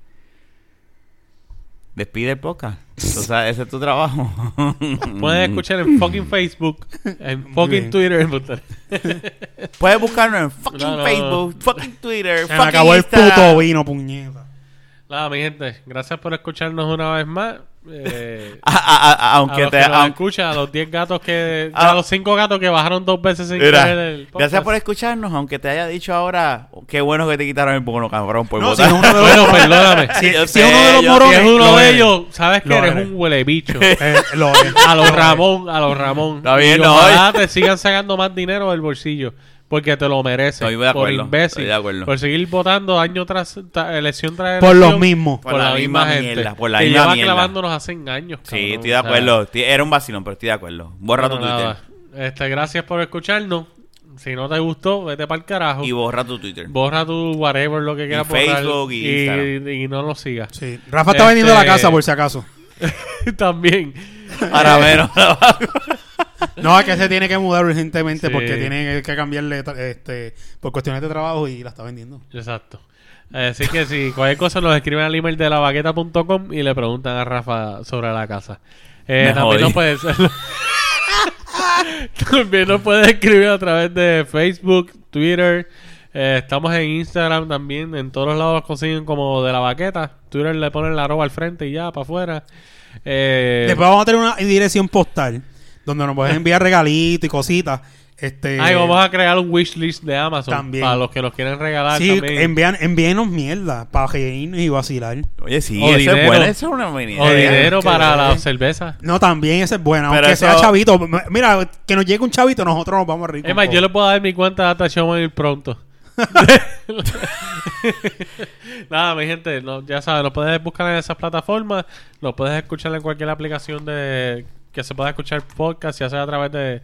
despide el podcast. O sea, ese es tu trabajo. *laughs* Pueden escuchar en fucking Facebook, en fucking. Twitter. *laughs* Puedes buscarnos en fucking No, no, Facebook, fucking Twitter, Se me fucking acabó el Instagram. puto vino, puñeta. Nada, mi gente, gracias por escucharnos una vez más. Eh, *laughs* A- a- a- a aunque los te... que nos aunque- escuchan, a los 10 gatos que... *laughs* A los 5 gatos que bajaron dos veces sin Mira, querer el gracias por escucharnos, aunque te haya dicho ahora, qué bueno que te quitaron el bono, cabrón, por No, si uno de los- Bueno, *laughs* perdóname. Si, si sé, es uno de los morones. es uno lo de ellos, sabes que eres eres. un huele bicho. Eh, lo. A los Ramón, a los Ramón. Está bien, y no, ojalá te sigan sacando más dinero del bolsillo. Porque te lo mereces. Estoy de por imbécil. estoy de acuerdo. Por seguir votando año tras ta- elección tras Por elección. los mismos. Por la misma mierda, por la que misma lleva mierda. clavándonos hace años. Sí, cabrón, estoy de o sea, acuerdo. Era un vacilón, pero estoy de acuerdo. Borra bueno, tu Twitter. Este, gracias por escucharnos. Si no te gustó, vete para el carajo. Y borra tu Twitter. Borra tu whatever, lo que quieras borrar. Facebook y Instagram. y, y no lo sigas. Sí. Rafa está vendiendo Este- la casa por si acaso. *laughs* También. Ahora menos. *laughs* *laughs* No, es que se tiene que mudar urgentemente Sí. porque tiene que cambiarle este, por cuestiones de trabajo y la está vendiendo. Exacto. Así que si cualquier cosa nos escriben al email de lavaqueta.com y le preguntan a Rafa sobre la casa. Eh, Me también nos puedes *laughs* también nos puedes escribir a través de Facebook, Twitter. eh, estamos en Instagram también. En todos lados nos consiguen como de la baqueta. Twitter le ponen la arroba al frente y ya para afuera. Eh, Después vamos a tener una dirección postal donde nos pueden enviar regalitos y cositas. Este, ay, vamos a crear un wishlist de Amazon También. para los que nos quieren regalar Sí, también. envían, envíenos mierda para reírnos y vacilar. Oye, sí, O es bueno. Eso es una buena o idea. dinero para la cerveza. No, también esa es buena, Pero aunque eso- sea chavito. Mira, que nos llegue un chavito, nosotros nos vamos a reír. Es más, yo le puedo dar mi cuenta de Data Showman pronto. *laughs* Nada, mi gente, no, ya sabes, nos puedes buscar en esas plataformas, nos puedes escuchar en cualquier aplicación de que se pueda escuchar podcast, ya sea a través de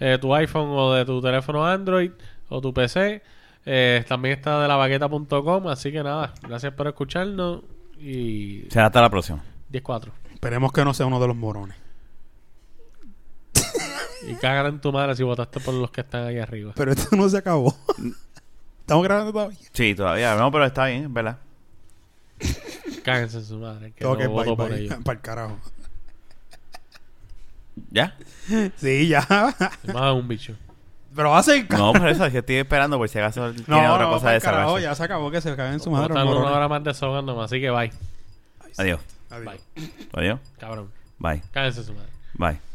eh, tu iPhone o de tu teléfono Android o tu PC. Eh, también está de lavaqueta.com, así que nada, gracias por escucharnos y Será hasta la próxima. 10-4. Esperemos que no sea uno de los morones. Y cagar en tu madre si votaste por los que están ahí arriba. Pero esto no se acabó. Estamos grabando todavía. Sí, todavía. No, pero está bien, es verdad. Cáguense en su madre, que Tengo no que voto por bye, ellos. Para el carajo. ¿Ya? *laughs* Sí, ya. Más un bicho. Pero va a ser. No, por eso es que estoy esperando por si acaso no, tiene otra no, cosa pa'l de carajo, esa ya se acabó que se caen en su madre. Botan los una hora más desahogándome, así que bye. Adiós. Adiós. Bye. Adiós. Cabrón. Bye. Cállense su madre. Bye.